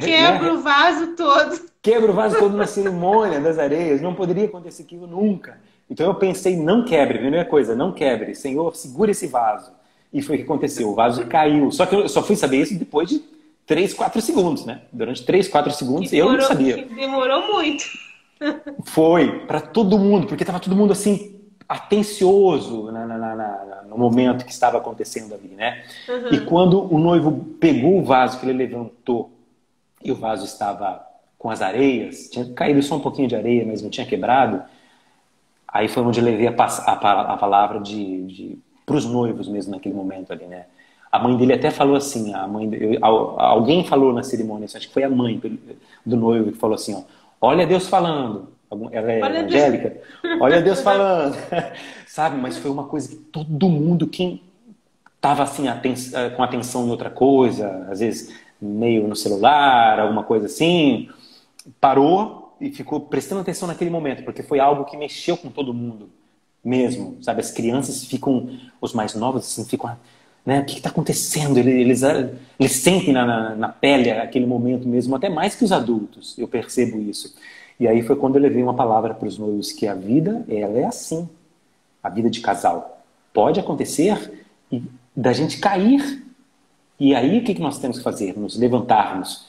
Quebra o vaso todo. Quebra o vaso todo na cerimônia das areias. Não poderia acontecer aquilo nunca. Então eu pensei, não quebre, primeira coisa, não quebre. Senhor, segura esse vaso. E foi o que aconteceu. O vaso caiu. Só que eu só fui saber isso depois de 3, 4 segundos, né? Durante 3, 4 segundos demorou, eu não sabia. Demorou muito. Foi, para todo mundo, porque estava todo mundo assim, atencioso na, na, na, no momento que estava acontecendo ali, né? Uhum. E quando o noivo pegou o vaso que ele levantou e o vaso estava com as areias, tinha caído só um pouquinho de areia, mas não tinha quebrado, aí foi onde eu levei a, a, a palavra de, de para os noivos mesmo naquele momento ali, né? A mãe dele até falou assim, a mãe, eu, alguém falou na cerimônia, acho que foi a mãe do noivo que falou assim, ó, olha Deus falando, ela é Olha evangélica. Deus. Olha Deus falando. Sabe? Mas foi uma coisa que todo mundo, quem estava assim, aten eh, com atenção em outra coisa, às vezes meio no celular, alguma coisa assim, parou e ficou prestando atenção naquele momento, porque foi algo que mexeu com todo mundo mesmo, sabe? As crianças ficam, os mais novos, assim, ficam, né? O que está acontecendo? Eles, eles, eles sentem na, na, na pele aquele momento mesmo, até mais que os adultos, eu percebo isso. E aí foi quando eu levei uma palavra para os noivos que a vida, ela é assim. A vida de casal. Pode acontecer e da gente cair. E aí o que, que nós temos que fazer? Nos levantarmos.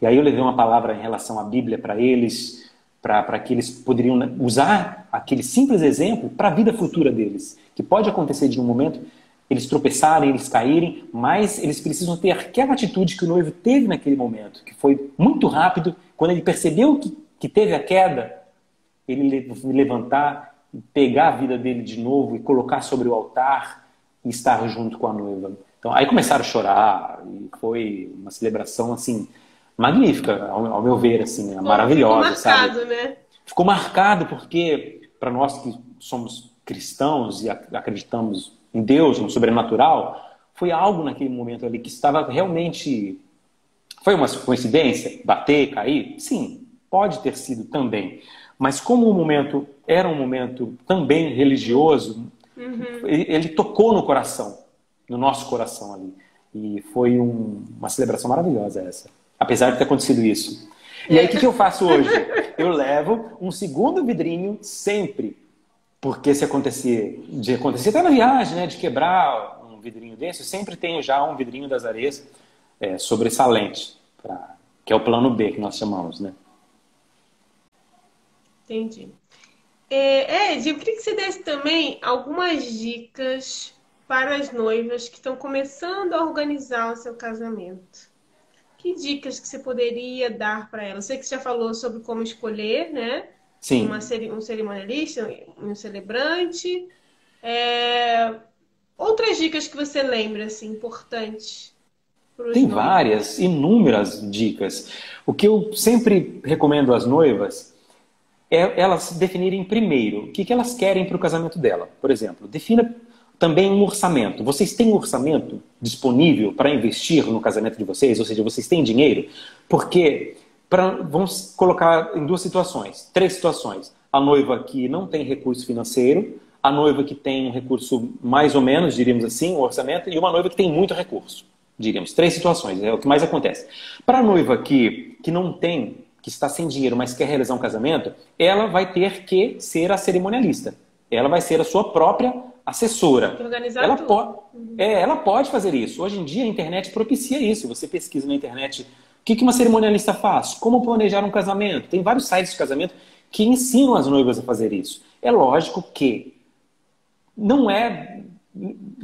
E aí eu levei uma palavra em relação à Bíblia para eles, para que eles poderiam usar aquele simples exemplo para a vida futura deles. Que pode acontecer de um momento eles tropeçarem, eles caírem, mas eles precisam ter aquela atitude que o noivo teve naquele momento, que foi muito rápido, quando ele percebeu que que teve a queda, ele levantar, pegar a vida dele de novo e colocar sobre o altar e estar junto com a noiva. Então, aí começaram a chorar e foi uma celebração assim magnífica, ao, meu ver, assim, Bom, maravilhosa, ficou marcado, sabe? Né? Ficou marcado porque para nós que somos cristãos e acreditamos em Deus, no sobrenatural, foi algo naquele momento ali que estava realmente foi uma coincidência bater, cair? Sim, Pode ter sido também. Mas como o momento era um momento também religioso, uhum. ele, tocou no coração, no nosso coração ali. E foi um, uma celebração maravilhosa essa. Apesar de ter acontecido isso. E aí, o que, que eu faço hoje? Eu levo um segundo vidrinho sempre. Porque se acontecer, de acontecer até na viagem, né, de quebrar um vidrinho desse, eu sempre tenho já um vidrinho das areias é, sobressalente, pra, que é o plano B que nós chamamos, né? Entendi. É, Ed, eu queria que você desse também algumas dicas para as noivas que estão começando a organizar o seu casamento. Que dicas que você poderia dar para elas? Eu sei que você já falou sobre como escolher, né? Sim. Uma, um cerimonialista, um celebrante. É... Outras dicas que você lembra, assim, importantes? Tem noivos? várias, inúmeras dicas. O que eu sempre recomendo às noivas é elas definirem primeiro o que, que elas querem para o casamento dela. Por exemplo, defina também um orçamento. Vocês têm um orçamento disponível para investir no casamento de vocês? Ou seja, vocês têm dinheiro? Porque pra, vamos colocar em duas situações, três situações. A noiva que não tem recurso financeiro, a noiva que tem um recurso mais ou menos, diríamos assim, um orçamento, e uma noiva que tem muito recurso. Diríamos, três situações, é o que mais acontece. Para a noiva que, que não tem que está sem dinheiro, mas quer realizar um casamento, ela vai ter que ser a cerimonialista. Ela vai ser a sua própria assessora. Organizar ela, po uhum. é, ela pode fazer isso. Hoje em dia a internet propicia isso. Você pesquisa na internet o que, que uma cerimonialista faz, como planejar um casamento. Tem vários sites de casamento que ensinam as noivas a fazer isso. É lógico que não é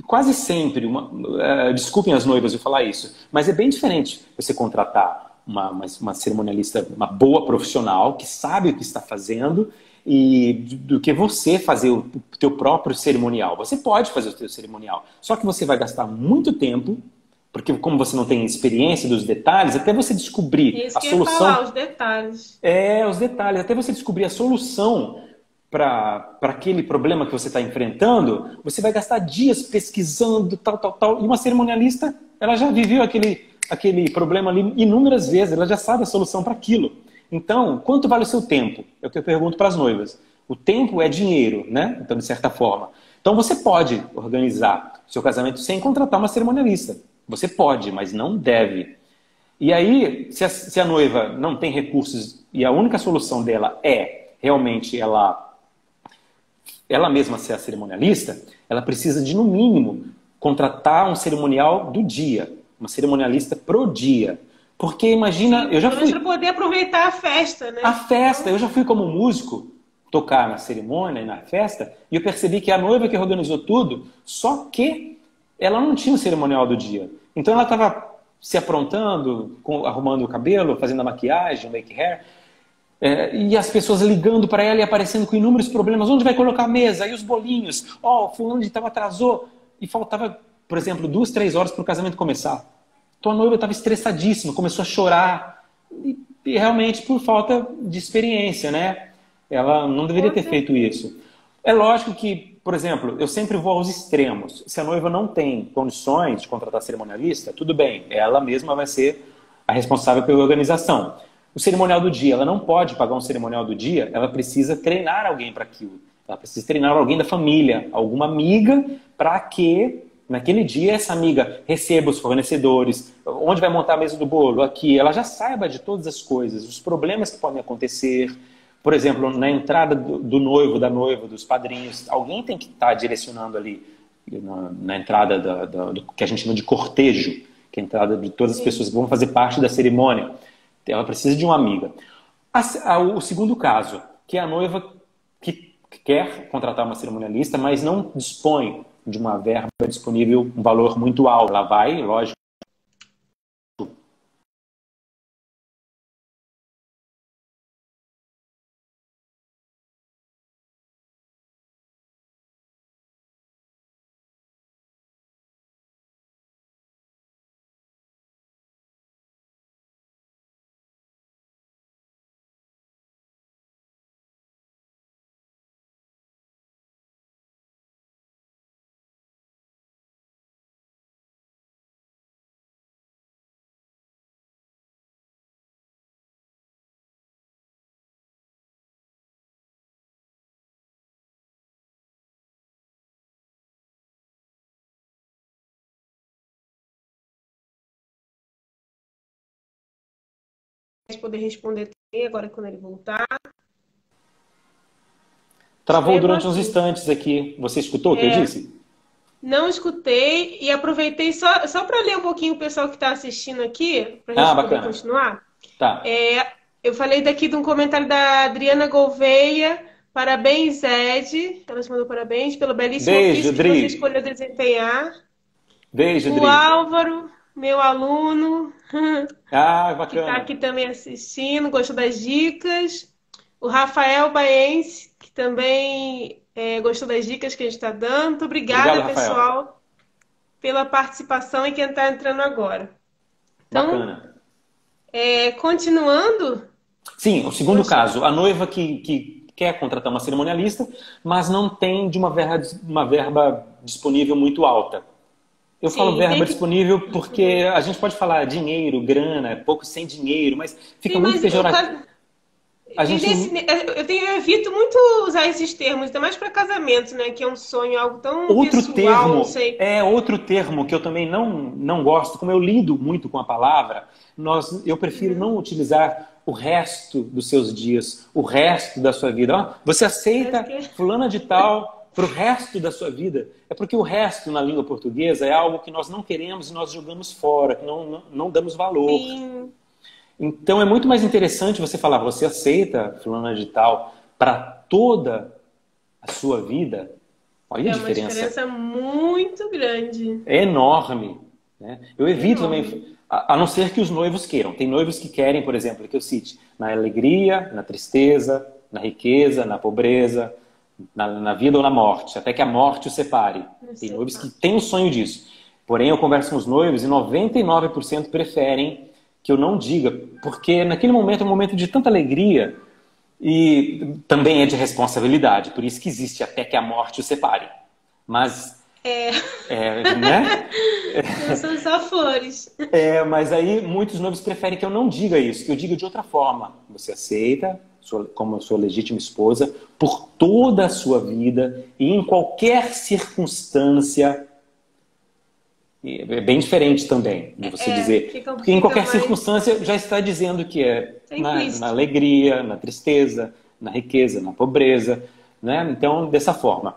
quase sempre uma, uh, desculpem as noivas de falar isso, mas é bem diferente você contratar uma, uma, uma cerimonialista, uma boa profissional, que sabe o que está fazendo e do que você fazer o teu próprio cerimonial. Você pode fazer o teu cerimonial, só que você vai gastar muito tempo, porque como você não tem experiência dos detalhes, até você descobrir Isso a solução. Falar, os detalhes. É, os detalhes, até você descobrir a solução para aquele problema que você está enfrentando, você vai gastar dias pesquisando, tal, tal, tal. E uma cerimonialista, ela já viveu aquele, aquele problema ali inúmeras vezes, ela já sabe a solução para aquilo. Então, quanto vale o seu tempo? É o que eu pergunto para as noivas. O tempo é dinheiro, né? Então, de certa forma. Então, você pode organizar seu casamento sem contratar uma cerimonialista. Você pode, mas não deve. E aí, se a, se a noiva não tem recursos e a única solução dela é realmente ela ela mesma ser a cerimonialista, ela precisa de, no mínimo, contratar um cerimonial do dia, uma cerimonialista pro dia. Porque imagina, eu já fui. Para poder aproveitar a festa, né? A festa, eu já fui como músico tocar na cerimônia e na festa, e eu percebi que a noiva que organizou tudo, só que ela não tinha o cerimonial do dia. Então ela estava se aprontando, arrumando o cabelo, fazendo a maquiagem, o make hair, é, e as pessoas ligando para ela e aparecendo com inúmeros problemas. Onde vai colocar a mesa? E os bolinhos? Ó, oh, fulano de tal atrasou. E faltava, por exemplo, duas, três horas para o casamento começar. Tua noiva estava estressadíssima, começou a chorar. E, e, realmente por falta de experiência, né? Ela não deveria ter feito isso. É lógico que, por exemplo, eu sempre vou aos extremos. Se a noiva não tem condições de contratar cerimonialista, tudo bem, ela mesma vai ser a responsável pela organização. O cerimonial do dia, ela não pode pagar um cerimonial do dia, ela precisa treinar alguém para aquilo. Ela precisa treinar alguém da família, alguma amiga, para que naquele dia essa amiga receba os fornecedores, onde vai montar a mesa do bolo, aqui, ela já saiba de todas as coisas, os problemas que podem acontecer. Por exemplo, na entrada do, do noivo, da noiva, dos padrinhos, alguém tem que estar tá direcionando ali na, na entrada da, da, do que a gente chama de cortejo, que é a entrada de todas as pessoas que vão fazer parte da cerimônia. Ela precisa de uma amiga. A, a, o segundo caso, que é a noiva que quer contratar uma cerimonialista, mas não dispõe de uma verba disponível, um valor muito alto. Ela vai, lógico, poder responder também, agora quando ele voltar. Travou durante uns instantes aqui. Você escutou o que é, eu disse? Não escutei e aproveitei só, só para ler um pouquinho o pessoal que está assistindo aqui, para a gente ah, poder bacana. continuar. Tá. É, eu falei daqui de um comentário da Adriana Gouveia. Parabéns, Ed. Ela te mandou parabéns pelo belíssimo Beijo, ofício que você escolheu desempenhar. Beijo, o Dri. Álvaro, meu aluno. Ah, que está aqui também assistindo, gostou das dicas. O Rafael Baense, que também é, gostou das dicas que a gente está dando. Muito obrigada, Obrigado, Rafael. pessoal, pela participação e quem está entrando agora. Então, Bacana. é, continuando, Sim, o segundo caso, a noiva que, que quer contratar uma cerimonialista, mas não tem de uma verba, uma verba disponível muito alta. Eu falo verba que- disponível porque a gente pode falar dinheiro, grana, pouco sem dinheiro, mas fica Sim, muito mas pejorativo. eu- A gente eu, tenho, eu evito muito usar esses termos, ainda mais para casamento, né? Que é um sonho, algo tão Outro pessoal, termo, não sei. é outro termo que eu também não, não gosto, como eu lido muito com a palavra, nós, eu prefiro Uhum. não utilizar o resto dos seus dias, o resto da sua vida. Ó, você aceita que- fulana de tal para o resto da sua vida. É porque o resto na língua portuguesa é algo que nós não queremos e nós jogamos fora, que não, não, não damos valor. Sim, Então é muito mais interessante você falar, você aceita fulana de tal para toda a sua vida? Olha é a uma diferença. diferença muito grande. É enorme. Né? Eu evito Enorme. também A, não ser que os noivos queiram. Tem noivos que querem, por exemplo, que eu cite, na alegria, na tristeza, na riqueza, na pobreza, na, na vida ou na morte, até que a morte os separe. Tem noivos que têm o sonho disso. Porém, eu converso com os noivos e 99% preferem que eu não diga, porque naquele momento é um momento de tanta alegria e também é de responsabilidade. Por isso que existe até que a morte os separe. Mas é. é né? São só flores. É, mas aí muitos noivos preferem que eu não diga isso, que eu diga de outra forma. Você aceita, como sua legítima esposa, por toda a sua vida e em qualquer circunstância. É bem diferente também de você é, dizer. Fica, porque em qualquer mais... circunstância já está dizendo que é na, na, alegria, na tristeza, na riqueza, na pobreza. Né? Então, dessa forma.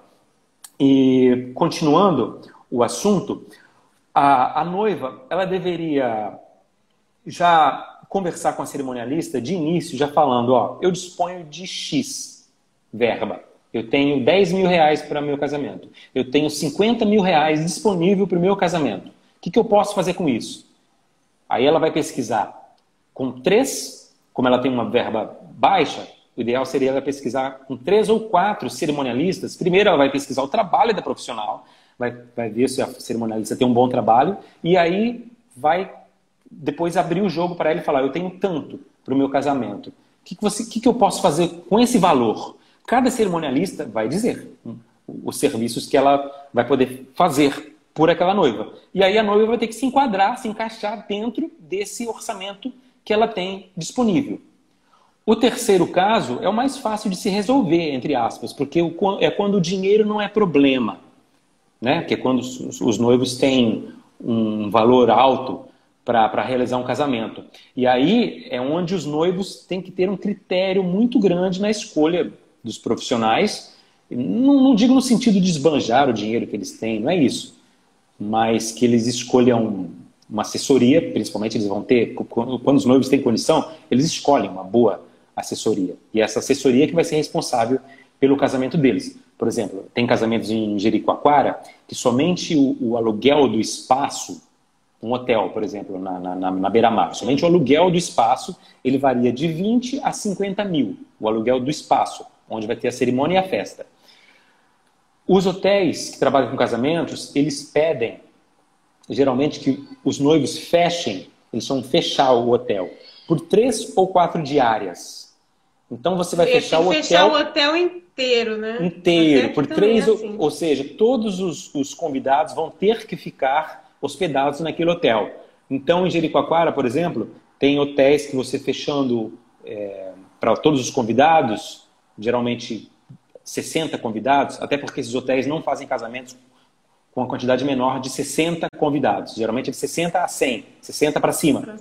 E continuando o assunto, a, a noiva ela deveria já conversar com a cerimonialista de início, já falando, ó, eu disponho de X verba. Eu tenho 10 mil reais para meu casamento. Eu tenho 50 mil reais disponível para o meu casamento. O que, que eu posso fazer com isso? Aí ela vai pesquisar com três, como ela tem uma verba baixa, o ideal seria ela pesquisar com três ou quatro cerimonialistas. Primeiro, ela vai pesquisar o trabalho da profissional, vai, vai ver se a cerimonialista tem um bom trabalho, e aí vai depois abrir o jogo para ela e falar: eu tenho tanto para o meu casamento. O que, que, você, que, que eu posso fazer com esse valor? Cada cerimonialista vai dizer os serviços que ela vai poder fazer por aquela noiva. E aí a noiva vai ter que se enquadrar, se encaixar dentro desse orçamento que ela tem disponível. O terceiro caso é o mais fácil de se resolver, entre aspas, porque é quando o dinheiro não é problema. Né? Que é quando os noivos têm um valor alto para realizar um casamento. E aí é onde os noivos têm que ter um critério muito grande na escolha dos profissionais. Não, não digo no sentido de esbanjar o dinheiro que eles têm, não é isso. Mas que eles escolham uma assessoria, principalmente eles vão ter, quando os noivos têm condição, eles escolhem uma boa assessoria. E essa assessoria que vai ser responsável pelo casamento deles. Por exemplo, tem casamentos em Jericoacoara que somente o, o aluguel do espaço, um hotel, por exemplo, na, na, na beira-mar, somente o aluguel do espaço, ele varia de 20 a 50 mil, o aluguel do espaço, onde vai ter a cerimônia e a festa. Os hotéis que trabalham com casamentos, eles pedem, geralmente, que os noivos fechem, eles vão fechar o hotel, por três ou quatro diárias. Então você vai fechar o hotel. fechar o hotel inteiro, né? Inteiro, por três, é assim. ou, seja, todos os, os, convidados vão ter que ficar hospedados naquele hotel. Então, em Jericoacoara, por exemplo, tem hotéis que você fechando é, para todos os convidados, geralmente 60 convidados, até porque esses hotéis não fazem casamentos com uma quantidade menor de 60 convidados. Geralmente é de 60 a 100, 60 para cima.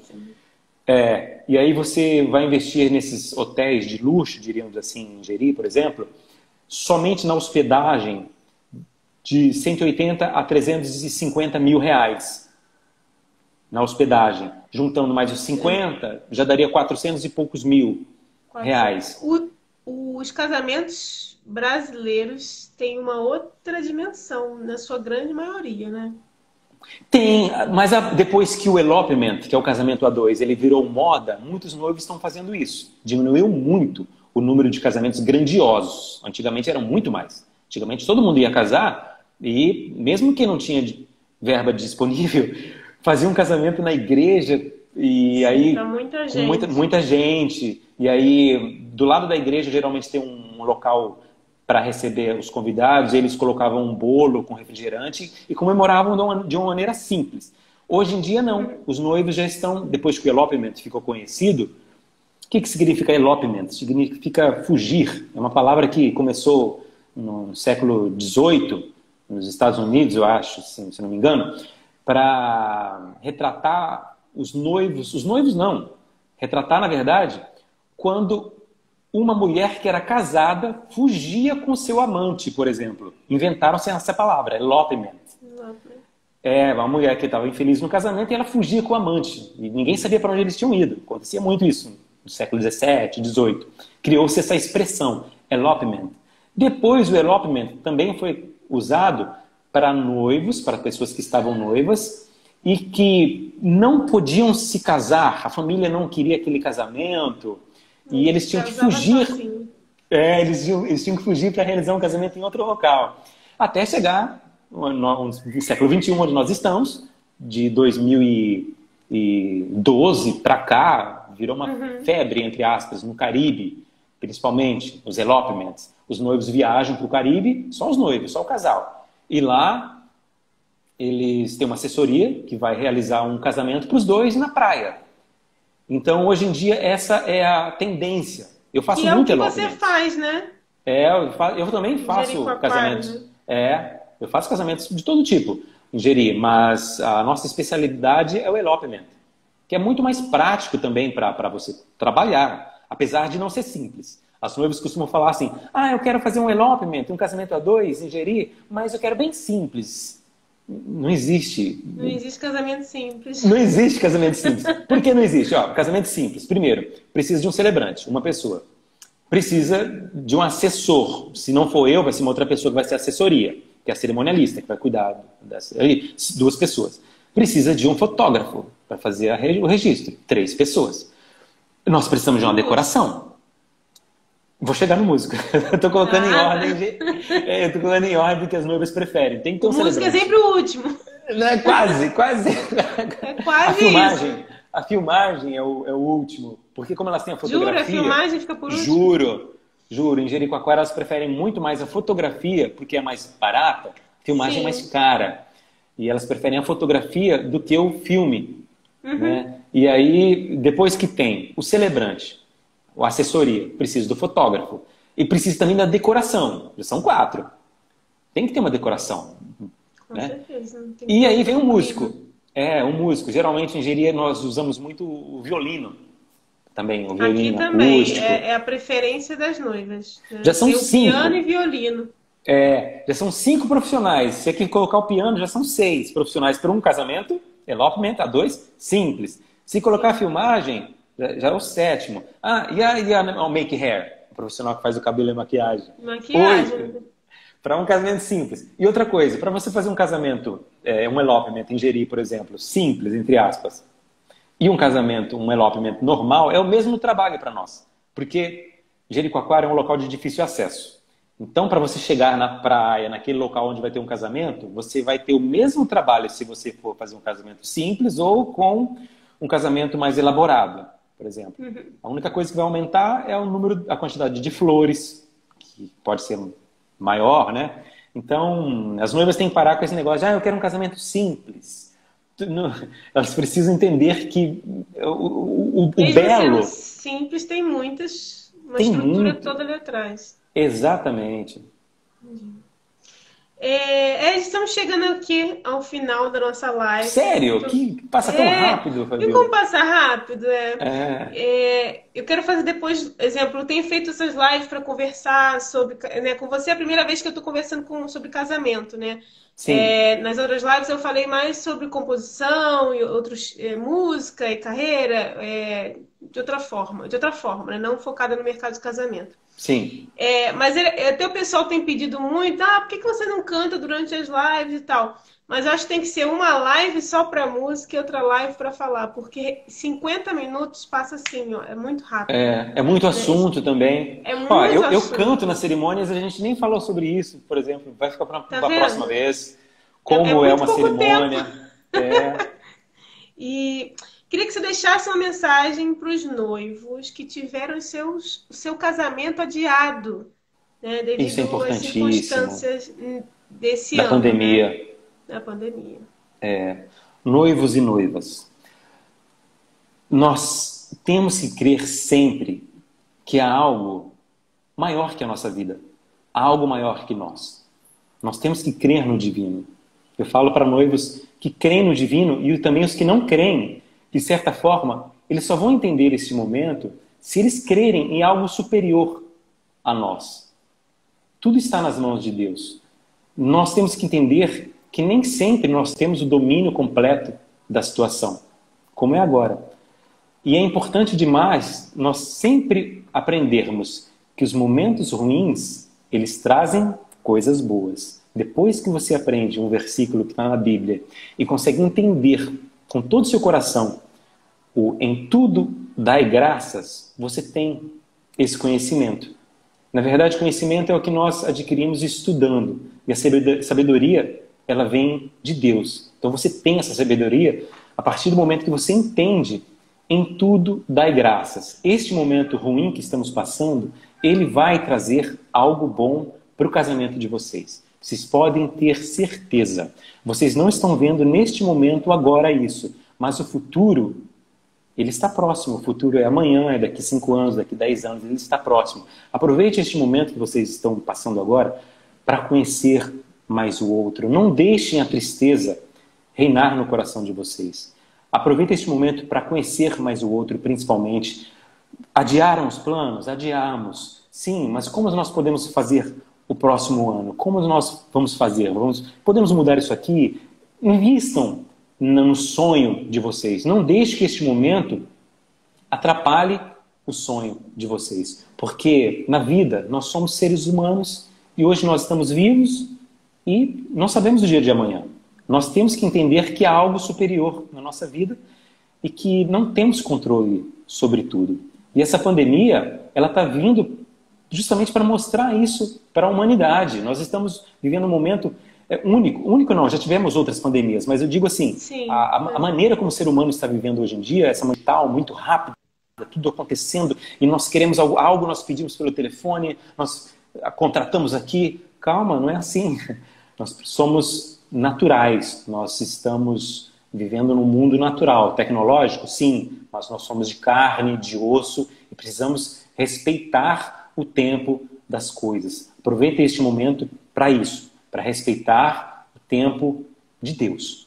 É, e aí você vai investir nesses hotéis de luxo, diríamos assim, em Jeri, por exemplo, somente na hospedagem de 180 a 350 mil reais. Na hospedagem. Juntando mais os 50, já daria 400 e poucos mil reais. O, os casamentos brasileiros têm uma outra dimensão, na sua grande maioria, né? Tem, mas a, depois que o elopement, que é o casamento a dois, ele virou moda, muitos noivos estão fazendo isso. Diminuiu muito o número de casamentos grandiosos. Antigamente eram muito mais. Antigamente todo mundo ia casar e, mesmo quem não tinha verba disponível, fazia um casamento na igreja e Sim, aí muita gente. muita, muita gente. E aí, do lado da igreja, geralmente tem um local para receber os convidados, eles colocavam um bolo com refrigerante e comemoravam de uma, de uma maneira simples. Hoje em dia, não. Os noivos já estão, depois que o elopement ficou conhecido, o que, que significa elopement? Significa fugir. É uma palavra que começou no século XVIII, nos Estados Unidos, eu acho, se, não me engano, para retratar os noivos. Os noivos não. Retratar, na verdade, quando uma mulher que era casada fugia com seu amante, por exemplo. Inventaram-se essa palavra, elopement. É, uma mulher que estava infeliz no casamento e ela fugia com o amante. E ninguém sabia para onde eles tinham ido. Acontecia muito isso no século XVII, XVIII. Criou-se essa expressão, elopement. Depois, o elopement também foi usado para noivos, para pessoas que estavam noivas, e que não podiam se casar, a família não queria aquele casamento e eles tinham que fugir. É, eles, tinham, eles tinham que fugir para realizar um casamento em outro local. Até chegar no, no século XXI, onde nós estamos, de 2012 para cá, virou uma uhum. febre, entre aspas, no Caribe, principalmente, os elopements. Os noivos viajam para o Caribe, só os noivos, só o casal. E lá eles têm uma assessoria que vai realizar um casamento para os dois na praia. Então, hoje em dia, essa é a tendência. Eu faço e é o que você faz, né? É, eu, faço, eu também faço casamentos. Né? É, eu faço casamentos de todo tipo Jeri, mas a nossa especialidade é o elopement, que é muito mais prático também para você trabalhar, apesar de não ser simples. As noivas costumam falar assim: ah, eu quero fazer um elopement, um casamento a dois Jeri, mas eu quero bem simples. Não existe. Não existe casamento simples. Não existe casamento simples. Por que não existe? Ó, casamento simples. Primeiro, precisa de um celebrante, uma pessoa. Precisa de um assessor. Se não for eu, vai ser uma outra pessoa que vai ser assessoria, que é a cerimonialista, que vai cuidar das duas pessoas. Precisa de um fotógrafo para fazer o registro. Três pessoas. Nós precisamos de uma decoração. Vou chegar no músico. eu tô colocando ah. em ordem. De... É, eu tô colocando em ordem que as noivas preferem. Tem que ter um música é sempre o último. É, quase, quase. É quase a filmagem, isso. A filmagem é o, é o último. Porque como elas têm a fotografia... Juro, a filmagem fica por último? Juro. Juro. Em Jericoacoara elas preferem muito mais a fotografia, porque é mais barata. A filmagem Sim. é mais cara. E elas preferem a fotografia do que o filme. Uhum. Né? E aí, depois que tem o celebrante, a assessoria, precisa do fotógrafo. E precisa também da decoração. Já são quatro. Tem que ter uma decoração. Com né? certeza. E aí vem o um músico. É, um músico. Geralmente em engenharia nós usamos muito o violino. Também, o violino Aqui também. É, é, a preferência das noivas. Né? Já são cinco. Piano e violino. É, já são cinco profissionais. Se aqui colocar o piano, já são seis profissionais para um casamento, elopement, a dois, simples. Se colocar a filmagem, já, é o sétimo. Ah, e a, e a o make hair? O profissional que faz o cabelo e maquiagem. Maquiagem. Para um casamento simples. E outra coisa, para você fazer um casamento, é, um elopement, ingerir, por exemplo, simples, entre aspas, e um casamento, um elopement normal, é o mesmo trabalho para nós. Porque Jericoacoara é um local de difícil acesso. Então, para você chegar na praia, naquele local onde vai ter um casamento, você vai ter o mesmo trabalho se você for fazer um casamento simples ou com um casamento mais elaborado por exemplo. Uhum. A única coisa que vai aumentar é o número, a quantidade de flores, que pode ser maior, né? Então, as noivas têm que parar com esse negócio de, ah, eu quero um casamento simples. Elas precisam entender que o, o, o belo... simples tem muitas, uma tem estrutura muito. toda ali atrás. Exatamente. Uhum. É, é, estamos chegando aqui ao final da nossa live. Sério? Que passa tão é, rápido, Fabio. E como passa rápido, é. é. é. eu quero fazer depois, exemplo, eu tenho feito essas lives para conversar sobre, né, com você é a primeira vez que eu estou conversando com, sobre casamento, né? Sim. É, nas outras lives eu falei mais sobre composição e outros música e carreira de outra forma, de outra forma, né? não focada no mercado de casamento. Sim. É, mas ele, até o pessoal tem pedido muito, ah, por que, que você não canta durante as lives e tal? Mas eu acho que tem que ser uma live só para música e outra live para falar, porque 50 minutos passa assim, ó, é muito rápido. É, é muito assunto também. É muito ó, eu, assunto. eu canto nas cerimônias, a gente nem falou sobre isso, por exemplo, vai ficar para tá a próxima vez. Como é, é uma cerimônia. É. e Queria que você deixasse uma mensagem para os noivos que tiveram seus, o seu casamento adiado, né, devido Isso é às circunstâncias desse da ano. Pandemia. Né? Da pandemia. É, noivos e noivas, nós temos que crer sempre que há algo maior que a nossa vida, há algo maior que nós. Nós temos que crer no divino. Eu falo para noivos que creem no divino e também os que não creem de certa forma, eles só vão entender esse momento se eles crerem em algo superior a nós. Tudo está nas mãos de Deus. Nós temos que entender que nem sempre nós temos o domínio completo da situação, como é agora. E é importante demais nós sempre aprendermos que os momentos ruins, eles trazem coisas boas. Depois que você aprende um versículo que está na Bíblia e consegue entender com todo o seu coração o em tudo dai graças, você tem esse conhecimento. Na verdade, conhecimento é o que nós adquirimos estudando. E a sabedoria, ela vem de Deus. Então você tem essa sabedoria a partir do momento que você entende em tudo dai graças. Este momento ruim que estamos passando, ele vai trazer algo bom para o casamento de vocês. Vocês podem ter certeza. Vocês não estão vendo neste momento agora isso, mas o futuro ele está próximo. O futuro é amanhã, é daqui cinco anos, daqui dez anos, ele está próximo. Aproveite este momento que vocês estão passando agora para conhecer mais o outro. Não deixem a tristeza reinar no coração de vocês. Aproveite este momento para conhecer mais o outro, principalmente. Adiaram os planos? Adiamos. Sim, mas como nós podemos fazer o próximo ano? Como nós vamos fazer? Vamos, podemos mudar isso aqui? Invistam no sonho de vocês. Não deixe que este momento atrapalhe o sonho de vocês. Porque na vida nós somos seres humanos e hoje nós estamos vivos e não sabemos o dia de amanhã. Nós temos que entender que há algo superior na nossa vida e que não temos controle sobre tudo. E essa pandemia, ela está vindo justamente para mostrar isso para a humanidade. Nós estamos vivendo um momento é, único. Único não, já tivemos outras pandemias, mas eu digo assim, Sim, a, a, a, maneira como o ser humano está vivendo hoje em dia, essa mental muito rápida, tudo acontecendo, e nós queremos algo, algo nós pedimos pelo telefone, nós contratamos aqui. Calma, não é assim. Nós somos naturais. Nós estamos vivendo num mundo natural, tecnológico, sim, mas nós somos de carne, de osso e precisamos respeitar o tempo das coisas. Aproveite este momento para isso, para respeitar o tempo de Deus.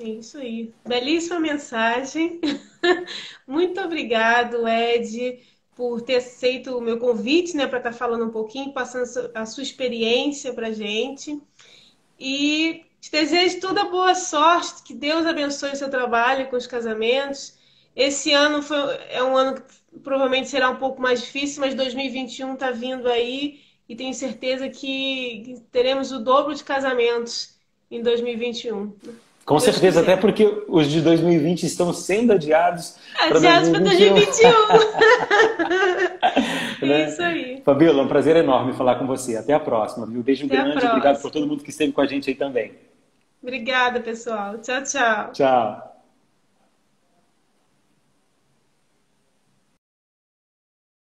É isso aí. Belíssima mensagem. Muito obrigado, Ed, por ter aceito o meu convite, né, para estar falando um pouquinho, passando a sua experiência para gente. E te desejo toda boa sorte, que Deus abençoe o seu trabalho com os casamentos. Esse ano foi, é um ano que provavelmente será um pouco mais difícil, mas 2021 está vindo aí e tenho certeza que teremos o dobro de casamentos em 2021. Com certeza, até porque os de 2020 estão sendo adiados. Adiados para 2021. né? Isso aí. Fabíola, é um prazer enorme falar com você. Até a próxima. Um beijo Até grande. Obrigado por todo mundo que esteve com a gente aí também. Obrigada, pessoal. Tchau, tchau. Tchau.